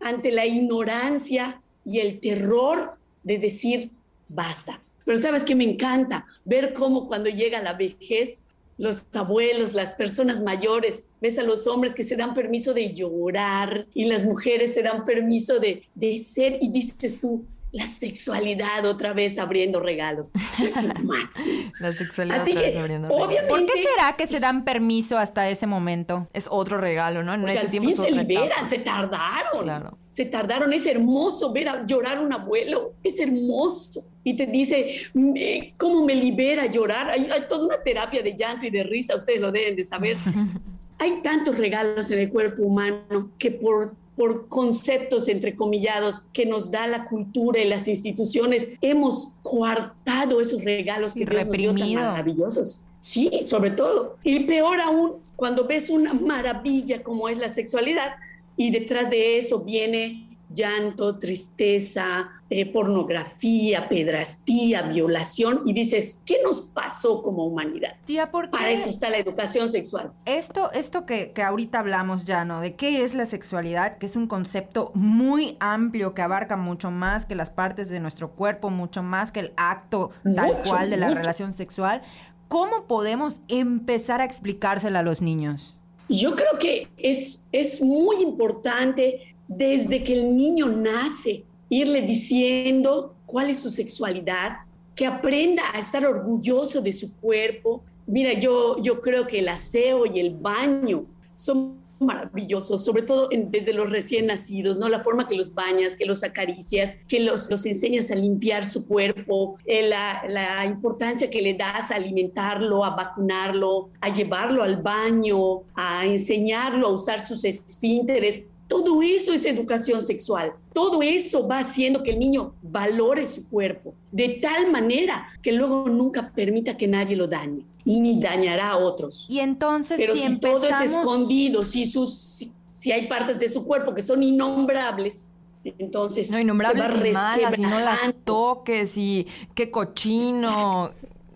Speaker 3: ante la ignorancia y el terror de decir basta. Pero ¿sabes qué me encanta? Ver cómo cuando llega la vejez, los abuelos, las personas mayores, ves a los hombres que se dan permiso de llorar y las mujeres se dan permiso de, de ser y dices tú, la sexualidad otra vez abriendo regalos. Es lo [laughs] máximo.
Speaker 1: La sexualidad otra vez abriendo
Speaker 2: regalos. ¿Por qué será que se dan permiso hasta ese momento?
Speaker 1: Es otro regalo, ¿no?
Speaker 3: En ese tiempo se liberan, se tardaron. Claro. Se tardaron. Es hermoso ver a llorar a un abuelo. Es hermoso. Y te dice, ¿cómo me libera llorar? Hay, hay toda una terapia de llanto y de risa, ustedes lo deben de saber. [laughs] hay tantos regalos en el cuerpo humano que por por conceptos entrecomillados que nos da la cultura y las instituciones, hemos coartado esos regalos que Dios nos dio tan maravillosos. Sí, sobre todo. Y peor aún, cuando ves una maravilla como es la sexualidad y detrás de eso viene llanto, tristeza, eh, pornografía, pedrastía, violación, y dices, ¿qué nos pasó como humanidad?
Speaker 2: Tía, ¿por
Speaker 3: Para eso está la educación sexual.
Speaker 2: Esto, esto que, que ahorita hablamos ya, ¿no? De qué es la sexualidad, que es un concepto muy amplio que abarca mucho más que las partes de nuestro cuerpo, mucho más que el acto tal cual de la relación sexual. ¿Cómo podemos empezar a explicársela a los niños?
Speaker 3: Yo creo que es, es muy importante desde que el niño nace irle diciendo cuál es su sexualidad, que aprenda a estar orgulloso de su cuerpo. Mira, yo, yo creo que el aseo y el baño son maravillosos, sobre todo desde los recién nacidos, ¿no? La forma que los bañas, que los acaricias, que los, los enseñas a limpiar su cuerpo, eh, la, la, importancia que le das a alimentarlo, a vacunarlo, a llevarlo al baño, a enseñarlo a usar sus esfínteres. Todo eso es educación sexual. Todo eso va haciendo que el niño valore su cuerpo de tal manera que luego nunca permita que nadie lo dañe y ni dañará a otros.
Speaker 2: Y entonces,
Speaker 3: pero si, todo es escondido, si, sus, si, hay partes de su cuerpo que son innombrables, entonces
Speaker 1: no innombrables se va y malas, y no las toques y qué cochino.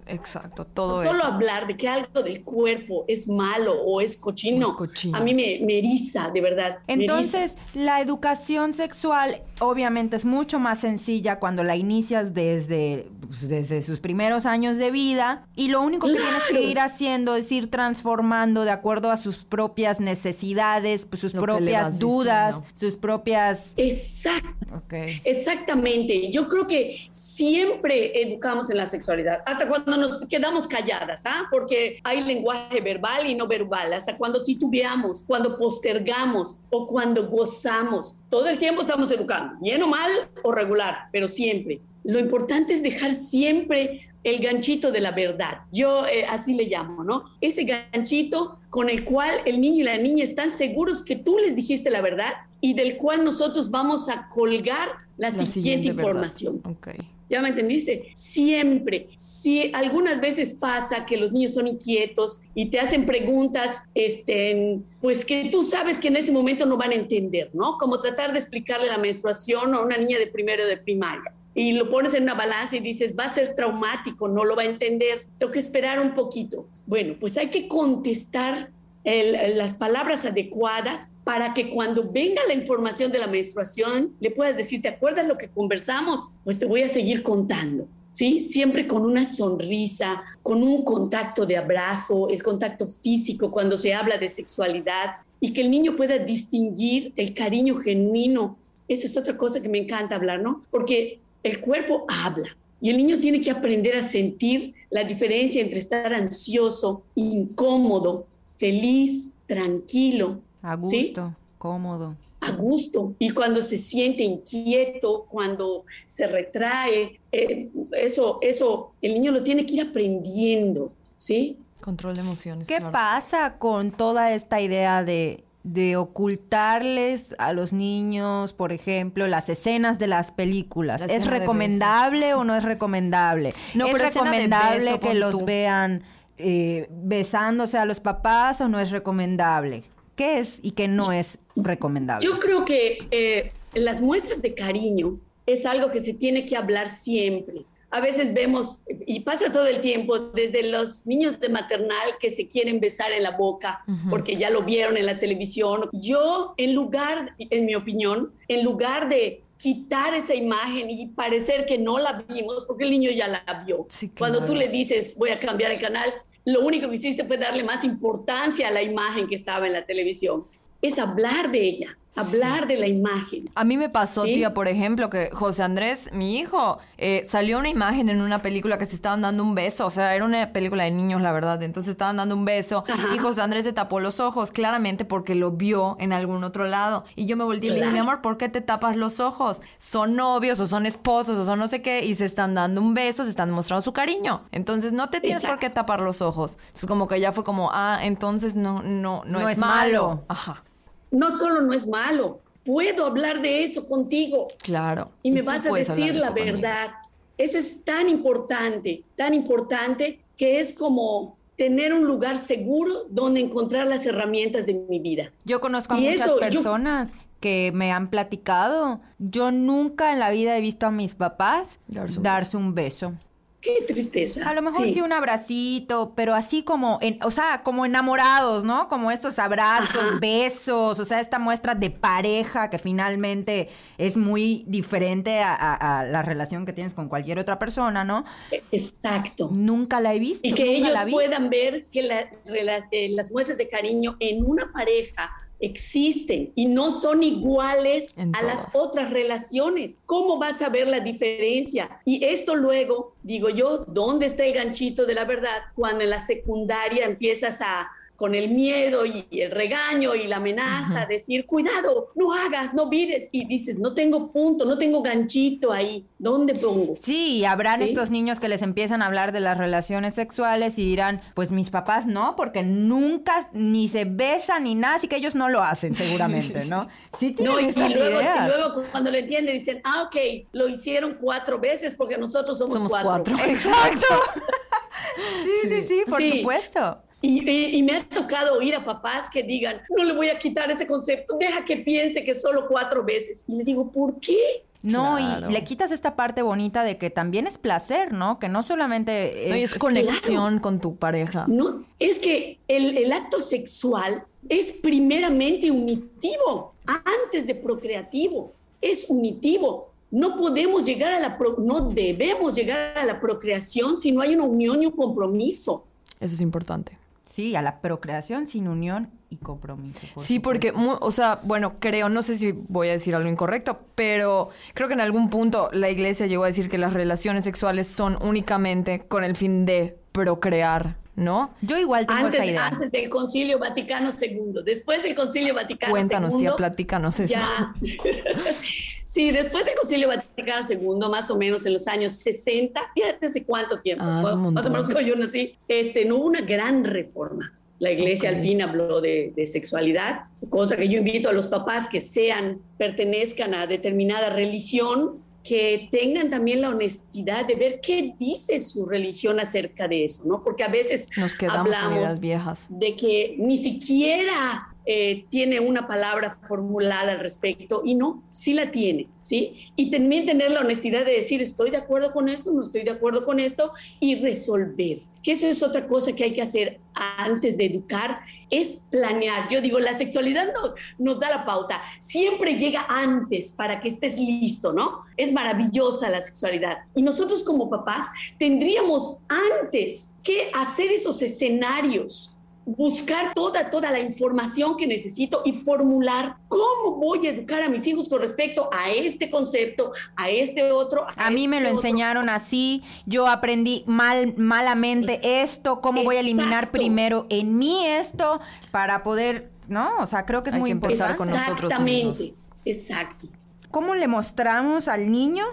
Speaker 1: Exacto, todo
Speaker 3: Solo hablar de que algo del cuerpo es malo o es cochino, a mí me, me, eriza, de verdad.
Speaker 2: Entonces, la educación sexual obviamente es mucho más sencilla cuando la inicias desde, pues, desde sus primeros años de vida y lo único que tienes que ir haciendo es ir transformando de acuerdo a sus propias necesidades, pues, sus propias dudas, sus propias...
Speaker 3: Exacto. Okay. Exactamente. Yo creo que siempre educamos en la sexualidad, hasta cuando nos quedamos calladas, ¿ah? Porque hay lenguaje verbal y no verbal, hasta cuando titubeamos, cuando postergamos o cuando gozamos. Todo el tiempo estamos educando, bien o mal o regular, pero siempre. Lo importante es dejar siempre el ganchito de la verdad. Yo eh, así le llamo, ¿no? Ese ganchito con el cual el niño y la niña están seguros que tú les dijiste la verdad y del cual nosotros vamos a colgar la, siguiente, información.
Speaker 1: Okay.
Speaker 3: ¿Ya me entendiste? Siempre. Si algunas veces pasa que los niños son inquietos y te hacen preguntas, este, pues que tú sabes que en ese momento no van a entender, ¿no? Como tratar de explicarle la menstruación a una niña de primero de primaria. Y lo pones en una balanza y dices, va a ser traumático, no lo va a entender, tengo que esperar un poquito. Bueno, pues hay que contestar las palabras adecuadas para que cuando venga la información de la menstruación le puedas decir, ¿te acuerdas lo que conversamos? Pues te voy a seguir contando. ¿Sí? Siempre con una sonrisa, con un contacto de abrazo, el contacto físico cuando se habla de sexualidad y que el niño pueda distinguir el cariño genuino. Eso es otra cosa que me encanta hablar, ¿no? Porque el cuerpo habla y el niño tiene que aprender a sentir la diferencia entre estar ansioso, incómodo, feliz, tranquilo,
Speaker 2: a gusto, cómodo.
Speaker 3: A gusto. Y cuando se siente inquieto, cuando se retrae, eh, eso, eso, el niño lo tiene que ir aprendiendo, ¿sí?
Speaker 1: Control de emociones.
Speaker 2: ¿Qué pasa con toda esta idea de, de ocultarles a los niños, por ejemplo, las escenas de las películas? ¿Es recomendable o no es recomendable? No, ¿Es recomendable que los vean eh, besándose a los papás o no es recomendable? qué es y qué no es recomendable?
Speaker 3: Yo creo que eh, las muestras de cariño es algo que se tiene que hablar siempre. A veces vemos, y pasa todo el tiempo, desde los niños de maternal que se quieren besar en la boca porque ya lo vieron en la televisión. Yo, en lugar, en mi opinión, en lugar de quitar esa imagen y parecer que no la vimos, porque el niño ya la vio. Cuando tú le dices, voy a cambiar el canal, lo único que hiciste fue darle más importancia a la imagen que estaba en la televisión. Es hablar de ella, hablar de la imagen.
Speaker 1: A mí me pasó, tía, por ejemplo, que José Andrés, mi hijo, eh, salió una imagen en una película que se estaban dando un beso. O sea, era una película de niños, la verdad. Entonces estaban dando un beso y José Andrés se tapó los ojos, claramente porque lo vio en algún otro lado. Y yo me volteé y le dije, mi amor, ¿por qué te tapas los ojos? Son novios o son esposos o son no sé qué y se están dando un beso, se están mostrando su cariño. Entonces no te tienes por qué tapar los ojos. Es como que ya fue como, ah, entonces no, no, no, es, malo. Ajá
Speaker 3: no solo no es malo, puedo hablar de eso contigo.
Speaker 1: Claro.
Speaker 3: Y me vas a decir la verdad. Eso es tan importante, tan importante que es como tener un lugar seguro donde encontrar las herramientas de mi vida.
Speaker 2: Yo conozco a muchas personas que me han platicado, yo nunca en la vida he visto a mis papás
Speaker 1: Darse un
Speaker 2: darse un beso.
Speaker 3: Qué tristeza.
Speaker 2: A lo mejor sí. un abracito, pero así como, en, o sea, como enamorados, ¿no? Como estos abrazos,
Speaker 3: Ajá.
Speaker 2: besos, o sea, esta muestra de pareja que finalmente es muy diferente a, a- a la relación que tienes con cualquier otra persona, ¿no?
Speaker 3: Exacto.
Speaker 2: Nunca la he visto.
Speaker 3: Y que ellos puedan ver que la- rela- eh, las muestras de cariño en una pareja existen y no son iguales a las otras relaciones. ¿Cómo vas a ver la diferencia? Y esto luego, digo yo, ¿dónde está el ganchito de la verdad? Cuando en la secundaria empiezas a con el miedo y el regaño y la amenaza, decir, cuidado, no hagas, no vires, y dices, no tengo punto, no tengo ganchito ahí, ¿dónde pongo?
Speaker 2: Sí, habrán
Speaker 3: Sí.
Speaker 2: estos niños que les empiezan a hablar de las relaciones sexuales y dirán, pues mis papás no, porque nunca ni se besan ni nada, así que ellos no lo hacen seguramente, ¿no? [laughs] Sí tienen
Speaker 3: No, y, y luego, y luego cuando lo entienden dicen, ah, ok, lo hicieron cuatro veces porque nosotros somos,
Speaker 1: Somos
Speaker 3: cuatro.
Speaker 1: cuatro. [laughs]
Speaker 2: Exacto. [laughs] sí, sí, sí, por
Speaker 3: Sí.
Speaker 2: supuesto.
Speaker 3: Y, y- y me ha tocado oír a papás que digan, no le voy a quitar ese concepto, deja que piense que solo cuatro veces. Y le digo, ¿por qué?
Speaker 2: No,
Speaker 1: Claro.
Speaker 2: y le quitas esta parte bonita de que también es placer, ¿no? Que no solamente
Speaker 1: No, es conexión con tu pareja.
Speaker 3: No, es que el, el acto sexual es primeramente unitivo, antes de procreativo, es unitivo. No podemos llegar a la, pro- no debemos llegar a la procreación si no hay una unión y un compromiso.
Speaker 1: Eso es importante.
Speaker 2: Sí, a la procreación sin unión y compromiso. por
Speaker 1: Sí, porque,
Speaker 2: supuesto.
Speaker 1: o sea, bueno, creo, no sé si voy a decir algo incorrecto, pero creo que en algún punto la iglesia llegó a decir que las relaciones sexuales son únicamente con el fin de procrear, ¿no?
Speaker 2: Yo igual tengo
Speaker 3: Antes,
Speaker 2: esa idea.
Speaker 3: antes del Concilio Vaticano II, después del Concilio Vaticano
Speaker 1: Cuéntanos,
Speaker 3: II.
Speaker 1: tía, platícanos eso.
Speaker 3: Ya. [laughs] sí, después del Concilio Vaticano II, más o menos en los años 60, fíjate hace cuánto tiempo,
Speaker 1: Ah,
Speaker 3: más o menos cuando yo nací, este, no hubo una gran reforma. La iglesia
Speaker 1: Ok.
Speaker 3: al fin habló de, de sexualidad, cosa que yo invito a los papás que sean, pertenezcan a determinada religión, que tengan también la honestidad de ver qué dice su religión acerca de eso, ¿no? Porque a veces
Speaker 1: Nos quedamos
Speaker 3: hablamos
Speaker 1: viejas.
Speaker 3: de que ni siquiera eh, tiene una palabra formulada al respecto y no, sí la tiene, ¿sí? Y también tener la honestidad de decir, estoy de acuerdo con esto, no estoy de acuerdo con esto y resolver. Que eso es otra cosa que hay que hacer antes de educar, es planear. Yo digo, la sexualidad no, nos da la pauta, siempre llega antes para que estés listo, ¿no? Es maravillosa la sexualidad. Y nosotros como papás tendríamos antes que hacer esos escenarios buscar toda, toda la información que necesito y formular cómo voy a educar a mis hijos con respecto a este concepto, a este otro.
Speaker 2: A mí me lo
Speaker 3: este otro.
Speaker 2: enseñaron así, yo aprendí mal, malamente esto, cómo voy a eliminar primero en mí esto para poder, ¿no? O sea, creo que es
Speaker 1: Hay
Speaker 2: muy
Speaker 1: que
Speaker 2: importante.
Speaker 1: con nosotros
Speaker 3: Exactamente, exacto.
Speaker 2: ¿Cómo le mostramos al niño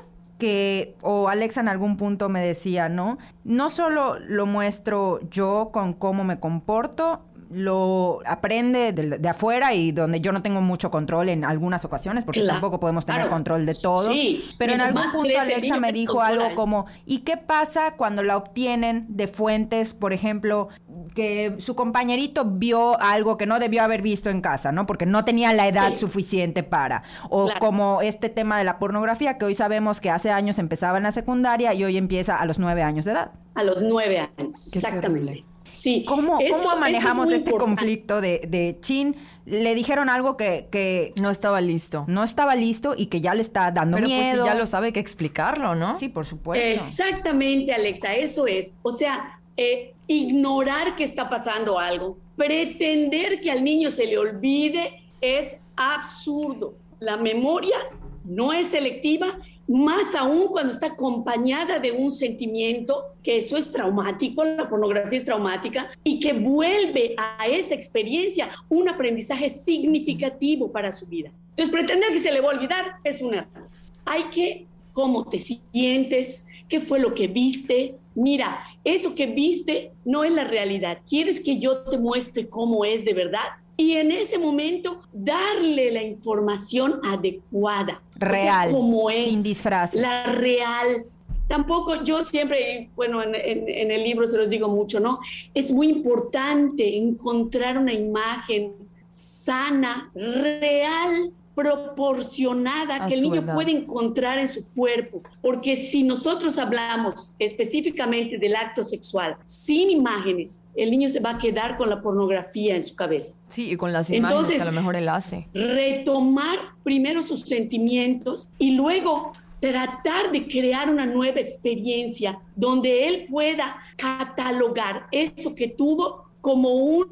Speaker 2: que, o Alexa en algún punto me decía, ¿no? No solo lo muestro yo con cómo me comporto, lo aprende de, de afuera y donde yo no tengo mucho control en algunas ocasiones, porque
Speaker 3: Claro,
Speaker 2: tampoco podemos tener
Speaker 3: claro.
Speaker 2: control de todo.
Speaker 3: Sí,
Speaker 2: pero en algún punto Alexa me dijo algo como, ¿y qué pasa cuando la obtienen de fuentes, por ejemplo, que su compañerito vio algo que no debió haber visto en casa, ¿no? Porque no tenía la edad
Speaker 3: Sí.
Speaker 2: suficiente para. O
Speaker 3: Claro.
Speaker 2: como este tema de la pornografía, que hoy sabemos que hace años empezaba en la secundaria y hoy empieza a los nueve años de edad.
Speaker 3: A los nueve años,
Speaker 1: Qué
Speaker 3: exactamente.
Speaker 1: terrible.
Speaker 3: Sí.
Speaker 2: ¿Cómo,
Speaker 3: Esto-
Speaker 2: cómo
Speaker 3: esto es
Speaker 2: manejamos este
Speaker 3: importante.
Speaker 2: conflicto de, de Chin? Le dijeron algo que, que
Speaker 1: No estaba listo.
Speaker 2: no estaba listo y que ya le está dando
Speaker 1: Pero pues
Speaker 2: miedo.
Speaker 1: si ya lo sabe, hay que explicarlo, ¿no?
Speaker 2: Sí, por supuesto.
Speaker 3: Exactamente, Alexa, eso es. O sea, eh, ignorar que está pasando algo, pretender que al niño se le olvide es absurdo. La memoria no es selectiva, más aún cuando está acompañada de un sentimiento, que eso es traumático, la pornografía es traumática, y que vuelve a esa experiencia un aprendizaje significativo para su vida. Entonces, pretender que se le va a olvidar es un error. Hay que, cómo te sientes, qué fue lo que viste. Mira, eso que viste no es la realidad. ¿Quieres que yo te muestre cómo es de verdad? Y en ese momento darle la información adecuada.
Speaker 2: Real,
Speaker 3: O sea, como es.
Speaker 2: sin disfraces.
Speaker 3: La real. Tampoco yo siempre, bueno, en, en- en el libro se los digo mucho, ¿no? Es muy importante encontrar una imagen sana, real proporcionada que el niño puede encontrar en su cuerpo. Porque si nosotros hablamos específicamente del acto sexual sin imágenes, el niño se va a quedar con la pornografía en su cabeza.
Speaker 1: Sí, y con las imágenes que a lo mejor él hace.
Speaker 3: Retomar primero sus sentimientos y luego tratar de crear una nueva experiencia donde él pueda catalogar eso que tuvo como un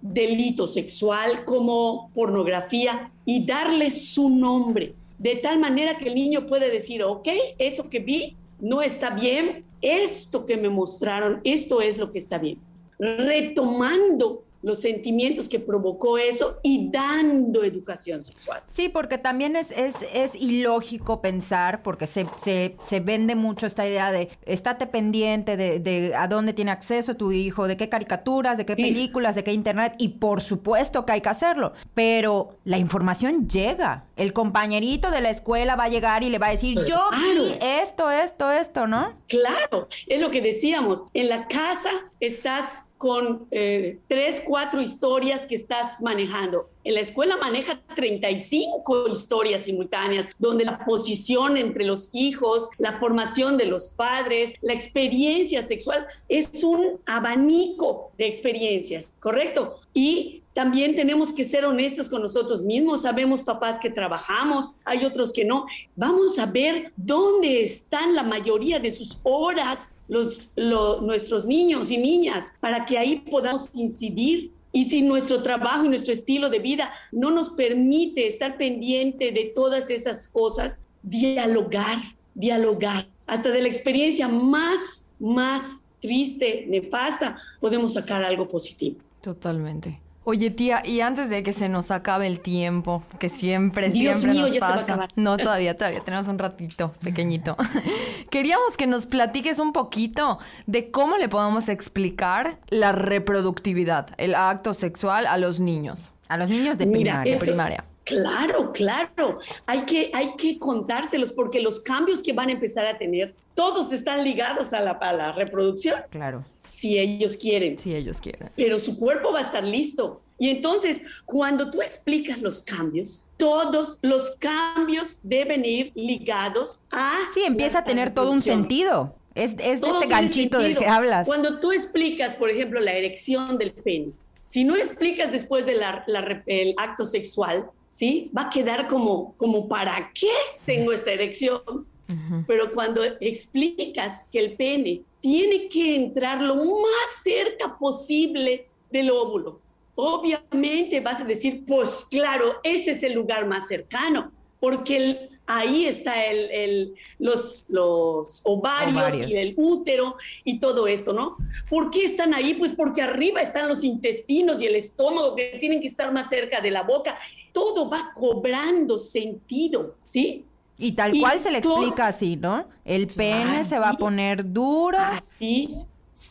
Speaker 3: delito sexual, como pornografía y darle su nombre, de tal manera que el niño puede decir, ok, eso que vi no está bien, esto que me mostraron, esto es lo que está bien. Retomando los sentimientos que provocó eso y dando educación sexual.
Speaker 2: Sí, porque también es, es, es ilógico pensar, porque se, se, se, vende mucho esta idea de estate pendiente de, de, a dónde tiene acceso tu hijo, de qué caricaturas, de qué películas, de qué internet, y por supuesto que hay que hacerlo, pero la información llega. El compañerito de la escuela va a llegar y le va a decir, yo vi esto, esto, esto, ¿no?
Speaker 3: Claro, es lo que decíamos, en la casa estás con eh, tres, cuatro historias que estás manejando. En la escuela maneja 35 historias simultáneas, donde la posición entre los hijos, la formación de los padres, la experiencia sexual es un abanico de experiencias, ¿correcto? Y también tenemos que ser honestos con nosotros mismos. Sabemos papás que trabajamos, hay otros que no. Vamos a ver dónde están la mayoría de sus horas los, nuestros niños y niñas para que ahí podamos incidir. Y si nuestro trabajo y nuestro estilo de vida no nos permite estar pendiente de todas esas cosas, dialogar, dialogar. Hasta de la experiencia más, más triste, nefasta, podemos sacar algo positivo.
Speaker 1: Totalmente. Oye, tía, y antes de que se nos acabe el tiempo, que siempre, siempre nos pasa. No, [laughs] todavía, todavía tenemos un ratito pequeñito. [laughs] Queríamos que nos platiques un poquito de cómo le podemos explicar la reproductividad, el acto sexual a los niños.
Speaker 2: A los niños de primaria.
Speaker 1: primaria.
Speaker 3: Claro, claro. Hay que, hay que contárselos porque los cambios que van a empezar a tener, todos están ligados a la, a la reproducción.
Speaker 2: Claro.
Speaker 3: Si ellos quieren.
Speaker 1: Si ellos quieren.
Speaker 3: Pero su cuerpo va a estar listo. Y entonces, cuando tú explicas los cambios, todos los cambios deben ir ligados a...
Speaker 2: Sí, empieza a tener todo un sentido. Es, es este ganchito del que hablas.
Speaker 3: Cuando tú explicas, por ejemplo, la erección del pene, si no explicas después del el acto sexual, ¿sí? Va a quedar como, como ¿para qué tengo esta erección? Pero cuando explicas que el pene tiene que entrar lo más cerca posible del óvulo, obviamente vas a decir, pues claro, ese es el lugar más cercano, porque ahí está el, los, los ovarios, ovarios, y el útero y todo esto, ¿no? ¿Por qué están ahí? Pues porque arriba están los intestinos y el estómago que tienen que estar más cerca de la boca todo va cobrando sentido, ¿sí?
Speaker 2: Y tal cual se le explica así, ¿no? El pene se va a poner duro.
Speaker 3: Sí.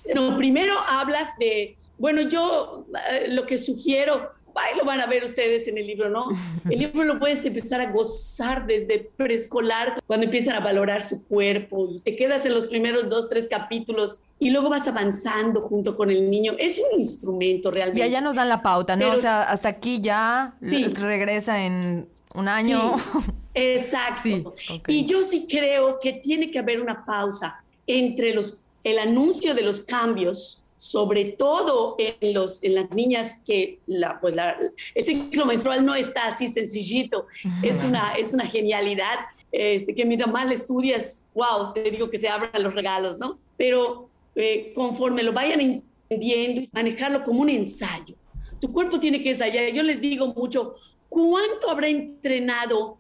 Speaker 3: Pero primero hablas de, bueno, yo eh, lo que sugiero, ahí lo van a ver ustedes en el libro, ¿no? El [laughs] libro lo puedes empezar a gozar desde preescolar, cuando empiezan a valorar su cuerpo y te quedas en los primeros dos, tres capítulos y luego vas avanzando junto con el niño. Es un instrumento realmente.
Speaker 1: Y allá nos dan la pauta, ¿no? o sea, hasta aquí ya regresa en un año. [laughs]
Speaker 3: exacto. Y yo sí creo que tiene que haber una pausa entre los, el anuncio de los cambios, sobre todo en, los, en las niñas que la, pues la, el ciclo menstrual no está así sencillito, es una, es una genialidad. Este, que mientras más le estudias, wow, te digo que se abran los regalos, ¿no? Pero eh, conforme lo vayan entendiendo y manejarlo como un ensayo. Tu cuerpo tiene que ensayar. Yo les digo mucho, ¿cuánto habrá entrenado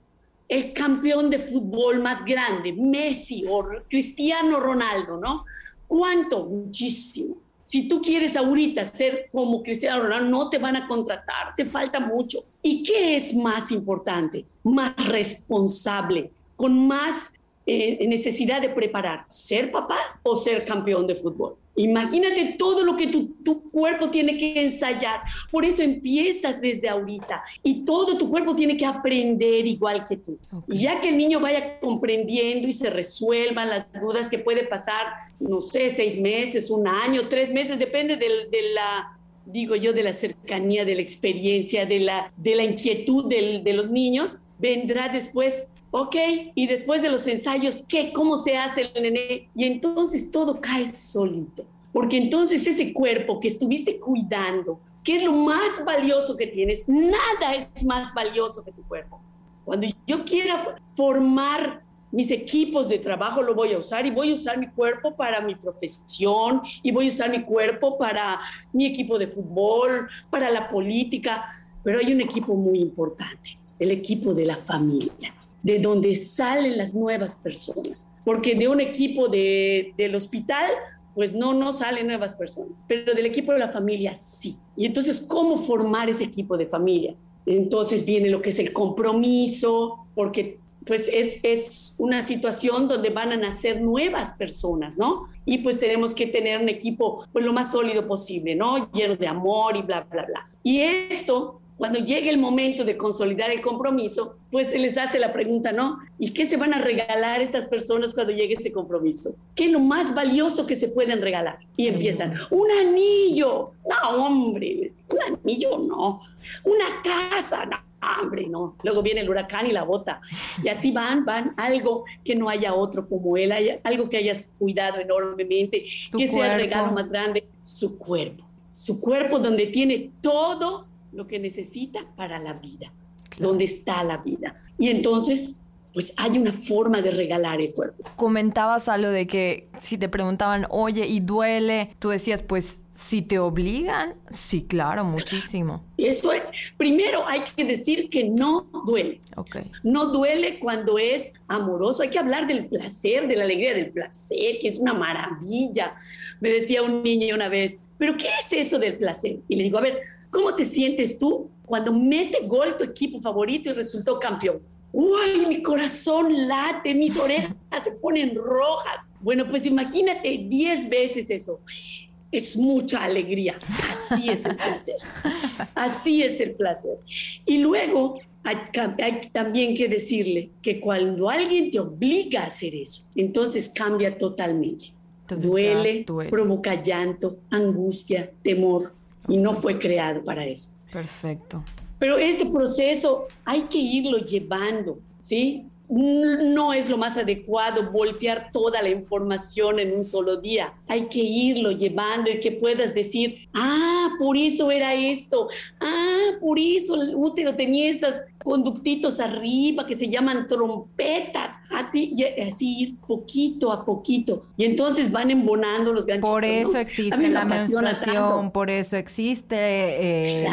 Speaker 3: el campeón de fútbol más grande, Messi o Cristiano Ronaldo, no? ¿Cuánto? Muchísimo. Si tú quieres ahorita ser como Cristiano Ronaldo, no te van a contratar, te falta mucho. ¿Y qué es más importante? Más responsable, con más eh, necesidad de preparar, ser papá o ser campeón de fútbol. Imagínate todo lo que tu, tu, cuerpo tiene que ensayar. Por eso empiezas desde ahorita y todo tu cuerpo tiene que aprender igual que tú. Y ya que el niño vaya comprendiendo y se resuelvan las dudas que puede pasar, no sé, seis meses, un año, tres meses, depende de, de la digo yo, de la cercanía, de la experiencia, de la, de la inquietud de los niños, vendrá después, ok, y después de los ensayos, ¿qué? ¿Cómo se hace el nené? Y entonces todo cae solito, porque entonces ese cuerpo que estuviste cuidando, que es lo más valioso que tienes, nada es más valioso que tu cuerpo. Cuando yo quiera formar mis equipos de trabajo lo voy a usar y voy a usar mi cuerpo para mi profesión y voy a usar mi cuerpo para mi equipo de fútbol, para la política, pero hay un equipo muy importante, el equipo de la familia, de donde salen las nuevas personas, porque de un equipo de, del hospital pues no, no salen nuevas personas, pero del equipo de la familia sí. Y entonces, ¿cómo formar ese equipo de familia? Entonces viene lo que es el compromiso, porque pues es, es una situación donde van a nacer nuevas personas, ¿no? Y pues tenemos que tener un equipo pues lo más sólido posible, ¿no? Lleno de amor y bla, bla, bla. Y esto cuando llegue el momento de consolidar el compromiso, pues se les hace la pregunta, ¿no? ¿Y qué se van a regalar estas personas cuando llegue ese compromiso? ¿Qué es lo más valioso que se pueden regalar? Y empiezan, un anillo, no, hombre, un anillo no, una casa, no, hombre, no. Luego viene el huracán y la bota. Y así van, van, algo que no haya otro como él, algo que hayas cuidado enormemente, que sea el regalo más grande, su cuerpo. Su cuerpo donde tiene todo lo que necesita para la vida, donde está la vida. Y entonces, pues hay una forma de regalar el cuerpo.
Speaker 1: Comentabas algo de que si te preguntaban, oye, ¿y duele? Tú decías, pues si te obligan, sí, claro, muchísimo.
Speaker 3: Eso es, primero hay que decir que no duele. Okay. No duele cuando es amoroso. Hay que hablar del placer, de la alegría del placer, que es una maravilla. Me decía un niño una vez, ¿pero qué es eso del placer? Y le digo, a ver, ¿Cómo te sientes tú cuando mete gol tu equipo favorito y resultó campeón? Uy, mi corazón late, mis orejas se ponen rojas. Bueno, pues imagínate 10 veces eso. Es mucha alegría. Así es el placer. Así es el placer. Y luego hay, también que decirle que cuando alguien te obliga a hacer eso, entonces cambia totalmente. duele, provoca llanto, angustia, temor y no fue creado para eso.
Speaker 1: Perfecto.
Speaker 3: Pero este proceso hay que irlo llevando, ¿sí? No es lo más adecuado voltear toda la información en un solo día. Hay que irlo llevando y que puedas decir, ah, por eso era esto, ah, por eso el útero tenía esas conductitos arriba que se llaman trompetas, así, así ir poquito a poquito. Y entonces van embonando los ganchos.
Speaker 2: Por eso existe la menstruación, por eso existe eh,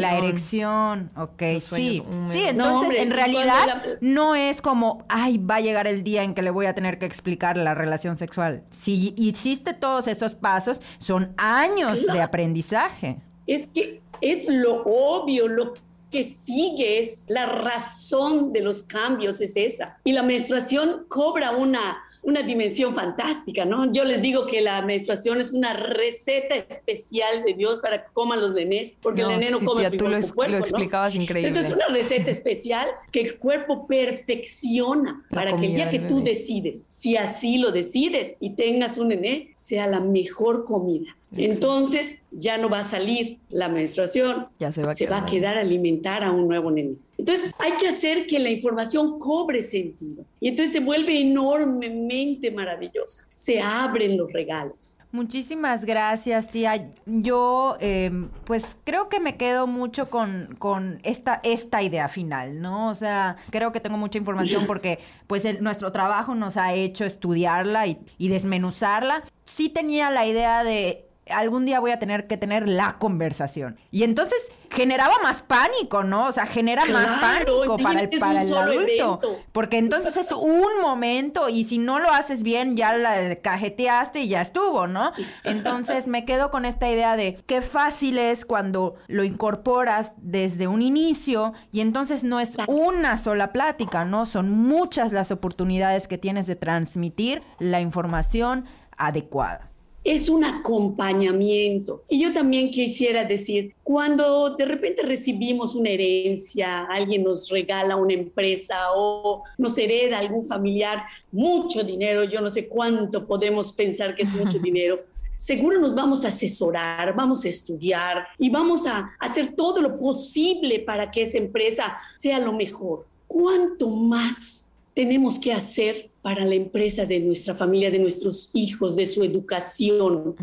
Speaker 2: la, erección. Ok, sí. Sí, entonces en realidad no es como, ay, va a llegar el día en que le voy a tener que explicar la relación sexual. Si hiciste todos esos pasos, son años de aprendizaje.
Speaker 3: Es que es lo obvio, lo que sigue es la razón de los cambios, es esa. Y la menstruación cobra una una dimensión fantástica, ¿no? Yo les digo que la menstruación es una receta especial de Dios para que coman los nenés, porque el nené no come
Speaker 1: tú lo, cuerpo, lo explicabas increíble.
Speaker 3: Entonces es una receta especial que el cuerpo perfecciona para que el día que tú decides, si así lo decides y tengas un nené, sea la mejor comida. Entonces ya no va a salir la menstruación, ya se va, se va a quedar a alimentar a un nuevo nené. Entonces hay que hacer que la información cobre sentido y entonces se vuelve enormemente maravillosa. Se abren los regalos.
Speaker 2: Muchísimas gracias, tía. Yo, em, pues creo que me quedo mucho con, con esta, esta idea final, ¿no? O sea, creo que tengo mucha información [laughs] porque, pues, nuestro trabajo nos ha hecho estudiarla y, y desmenuzarla. Sí tenía la idea de algún día voy a tener que tener la conversación. Y entonces generaba más pánico, ¿no? O sea, genera más pánico para el, para el adulto. Porque entonces es un momento y si no lo haces bien, ya la cajeteaste y ya estuvo, ¿no? Entonces me quedo con esta idea de qué fácil es cuando lo incorporas desde un inicio y entonces no es una sola plática, ¿no? Son muchas las oportunidades que tienes de transmitir la información adecuada
Speaker 3: es un acompañamiento. Y yo también quisiera decir, cuando de repente recibimos una herencia, alguien nos regala una empresa o nos hereda algún familiar mucho dinero, yo no sé cuánto podemos pensar que es mucho [laughs] dinero, seguro nos vamos a asesorar, vamos a estudiar y vamos a hacer todo lo posible para que esa empresa sea lo mejor. ¿Cuánto más tenemos que hacer para la empresa de nuestra familia, de nuestros hijos, de su educación?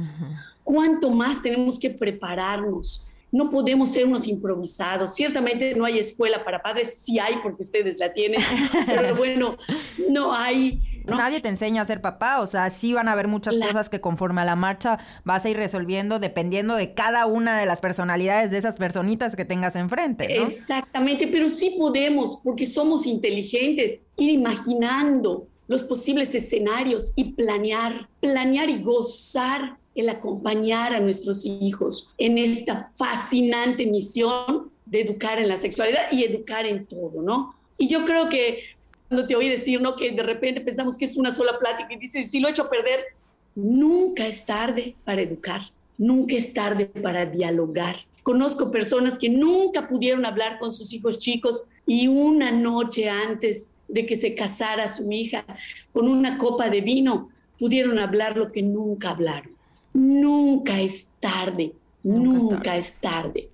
Speaker 3: ¿Cuánto más tenemos que prepararnos? No podemos ser unos improvisados. Ciertamente no hay escuela para padres, sí hay porque ustedes la tienen, [laughs] pero bueno, no hay
Speaker 2: Nadie te enseña a ser papá, o sea, sí van a haber muchas cosas que conforme a la marcha vas a ir resolviendo dependiendo de cada una de las personalidades de esas personitas que tengas enfrente. ¿no?
Speaker 3: Exactamente, pero sí podemos, porque somos inteligentes, ir imaginando los posibles escenarios y planear, planear y gozar el acompañar a nuestros hijos en esta fascinante misión de educar en la sexualidad y educar en todo, ¿no? Y yo creo que cuando te oí decir, ¿no? Que de repente pensamos que es una sola plática y dices, si lo he hecho perder, nunca es tarde para educar, nunca es tarde para dialogar. Conozco personas que nunca pudieron hablar con sus hijos chicos y una noche antes de que se casara su hija, con una copa de vino, pudieron hablar lo que nunca hablaron. Nunca es tarde, nunca, Es tarde.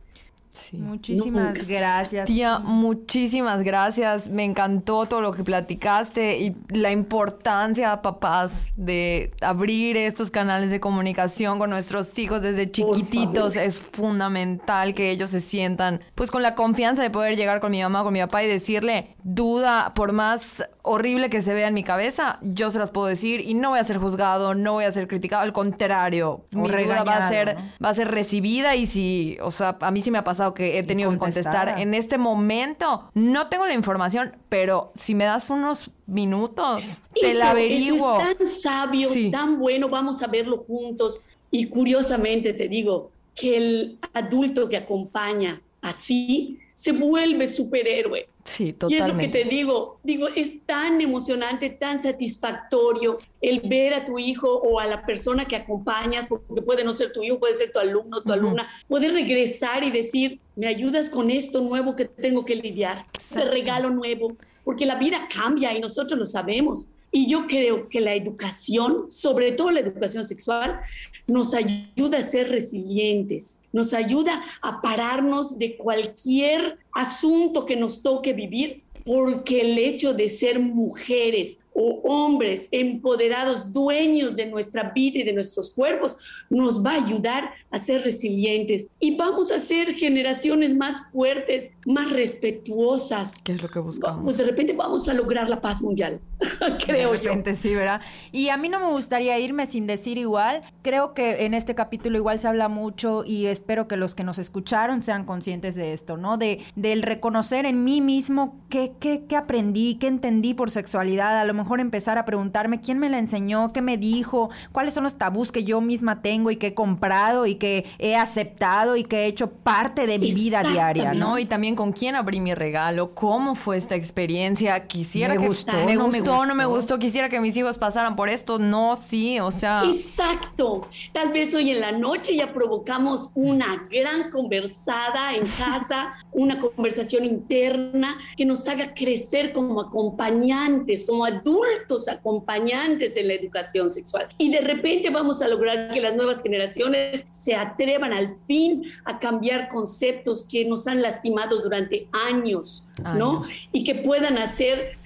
Speaker 2: Muchísimas gracias.
Speaker 1: Tía, muchísimas gracias. Me encantó todo lo que platicaste y la importancia, papás, de abrir estos canales de comunicación con nuestros hijos desde chiquititos. Es fundamental que ellos se sientan, pues, con la confianza de poder llegar con mi mamá, con mi papá y decirle, duda, por más horrible que se vea en mi cabeza, yo se las puedo decir y no voy a ser juzgado, no voy a ser criticado. Al contrario, mi duda va a ser, va a ser recibida y si, o sea, a mí sí me ha pasado que he tenido que contestar en este momento. No tengo la información, pero si me das unos minutos, te la averiguo.
Speaker 3: es tan sabio, tan bueno, vamos a verlo juntos. Y curiosamente te digo que el adulto que acompaña así se vuelve superhéroe.
Speaker 1: Sí, totalmente. Y es
Speaker 3: lo que te digo, digo, es tan emocionante, tan satisfactorio el ver a tu hijo o a la persona que acompañas, porque puede no ser tu hijo, puede ser tu alumno, tu alumna, poder regresar y decir, me ayudas con esto nuevo que tengo que lidiar, este regalo nuevo, porque la vida cambia y nosotros lo sabemos. Y yo creo que la educación, sobre todo la educación sexual, nos ayuda a ser resilientes, nos ayuda a pararnos de cualquier asunto que nos toque vivir, porque el hecho de ser mujeres hombres empoderados, dueños de nuestra vida y de nuestros cuerpos, nos va a ayudar a ser resilientes y vamos a ser generaciones más fuertes, más respetuosas.
Speaker 1: ¿Qué es lo que buscamos?
Speaker 3: Pues de repente vamos a lograr la paz mundial, [laughs] creo
Speaker 2: de repente, sí, ¿verdad? Y a mí no me gustaría irme sin decir igual, creo que en este capítulo igual se habla mucho y espero que los que nos escucharon sean conscientes de esto, ¿no? De, del reconocer en mí mismo qué, qué, qué aprendí, qué entendí por sexualidad, a lo mejor empezar a preguntarme quién me la enseñó, qué me dijo, cuáles son los tabús que yo misma tengo y que he comprado y que he aceptado y que he hecho parte de mi vida diaria, ¿no?
Speaker 1: Y también con quién abrí mi regalo, cómo fue esta experiencia, quisiera
Speaker 2: me
Speaker 1: que
Speaker 2: gustó,
Speaker 1: me no gustó, no me gustó, quisiera que mis hijos pasaran por esto, no, sí, o sea.
Speaker 3: Exacto. Tal vez hoy en la noche ya provocamos una gran conversada en casa, [laughs] una conversación interna que nos haga crecer como acompañantes, como adultos adultos acompañantes en la educación sexual. Y de repente vamos a lograr que las nuevas generaciones se atrevan al fin a cambiar conceptos que nos han lastimado durante años, ¿no? Y que puedan hacer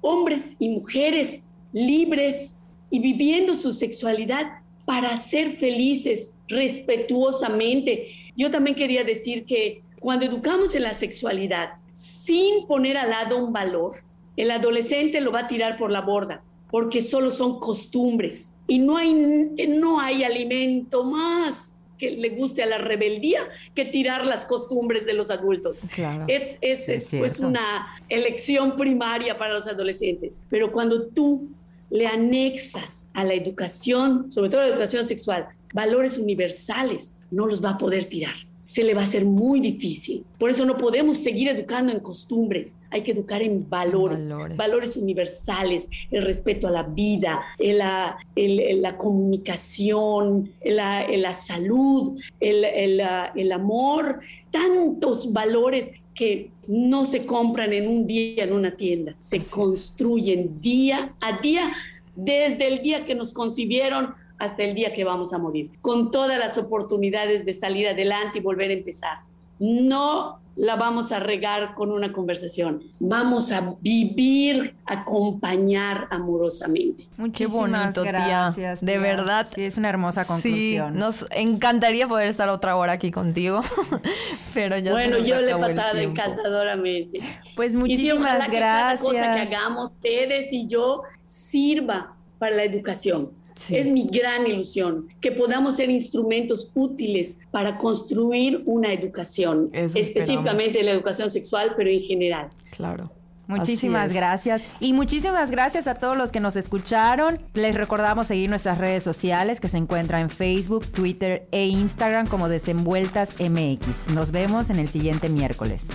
Speaker 3: hombres y mujeres libres y viviendo su sexualidad para ser felices respetuosamente. Yo también quería decir que cuando educamos en la sexualidad sin poner al lado un valor, el adolescente lo va a tirar por la borda porque solo son costumbres y no hay, no hay alimento más que le guste a la rebeldía que tirar las costumbres de los adultos. Es, es, es, es una elección primaria para los adolescentes. Pero cuando tú le anexas a la educación, sobre todo la educación sexual, valores universales, no los va a poder tirar se le va a hacer muy difícil. Por eso no podemos seguir educando en costumbres, hay que educar en valores, valores, universales, el respeto a la vida, la, la comunicación, la, la salud, el, amor, tantos valores que no se compran en un día en una tienda, se construyen día a día, desde el día que nos concibieron hasta el día que vamos a morir, con todas las oportunidades de salir adelante y volver a empezar. No la vamos a regar con una conversación. Vamos a vivir, acompañar amorosamente.
Speaker 1: Muchísimas Qué bonito, gracias, De verdad.
Speaker 2: Sí, es una hermosa conclusión.
Speaker 1: Sí, nos encantaría poder estar otra hora aquí contigo, [laughs] pero ya
Speaker 3: Bueno, yo le he pasado encantadoramente.
Speaker 2: Pues muchísimas gracias. Que cada cosa
Speaker 3: que hagamos, ustedes y yo, sirva para la educación es mi gran ilusión, que podamos ser instrumentos útiles para construir una educación, específicamente la educación sexual, pero en general.
Speaker 1: Claro.
Speaker 2: Muchísimas gracias. Y muchísimas gracias a todos los que nos escucharon. Les recordamos seguir nuestras redes sociales que se encuentran en Facebook, Twitter e Instagram como Desenvueltas MX. Nos vemos en el siguiente miércoles.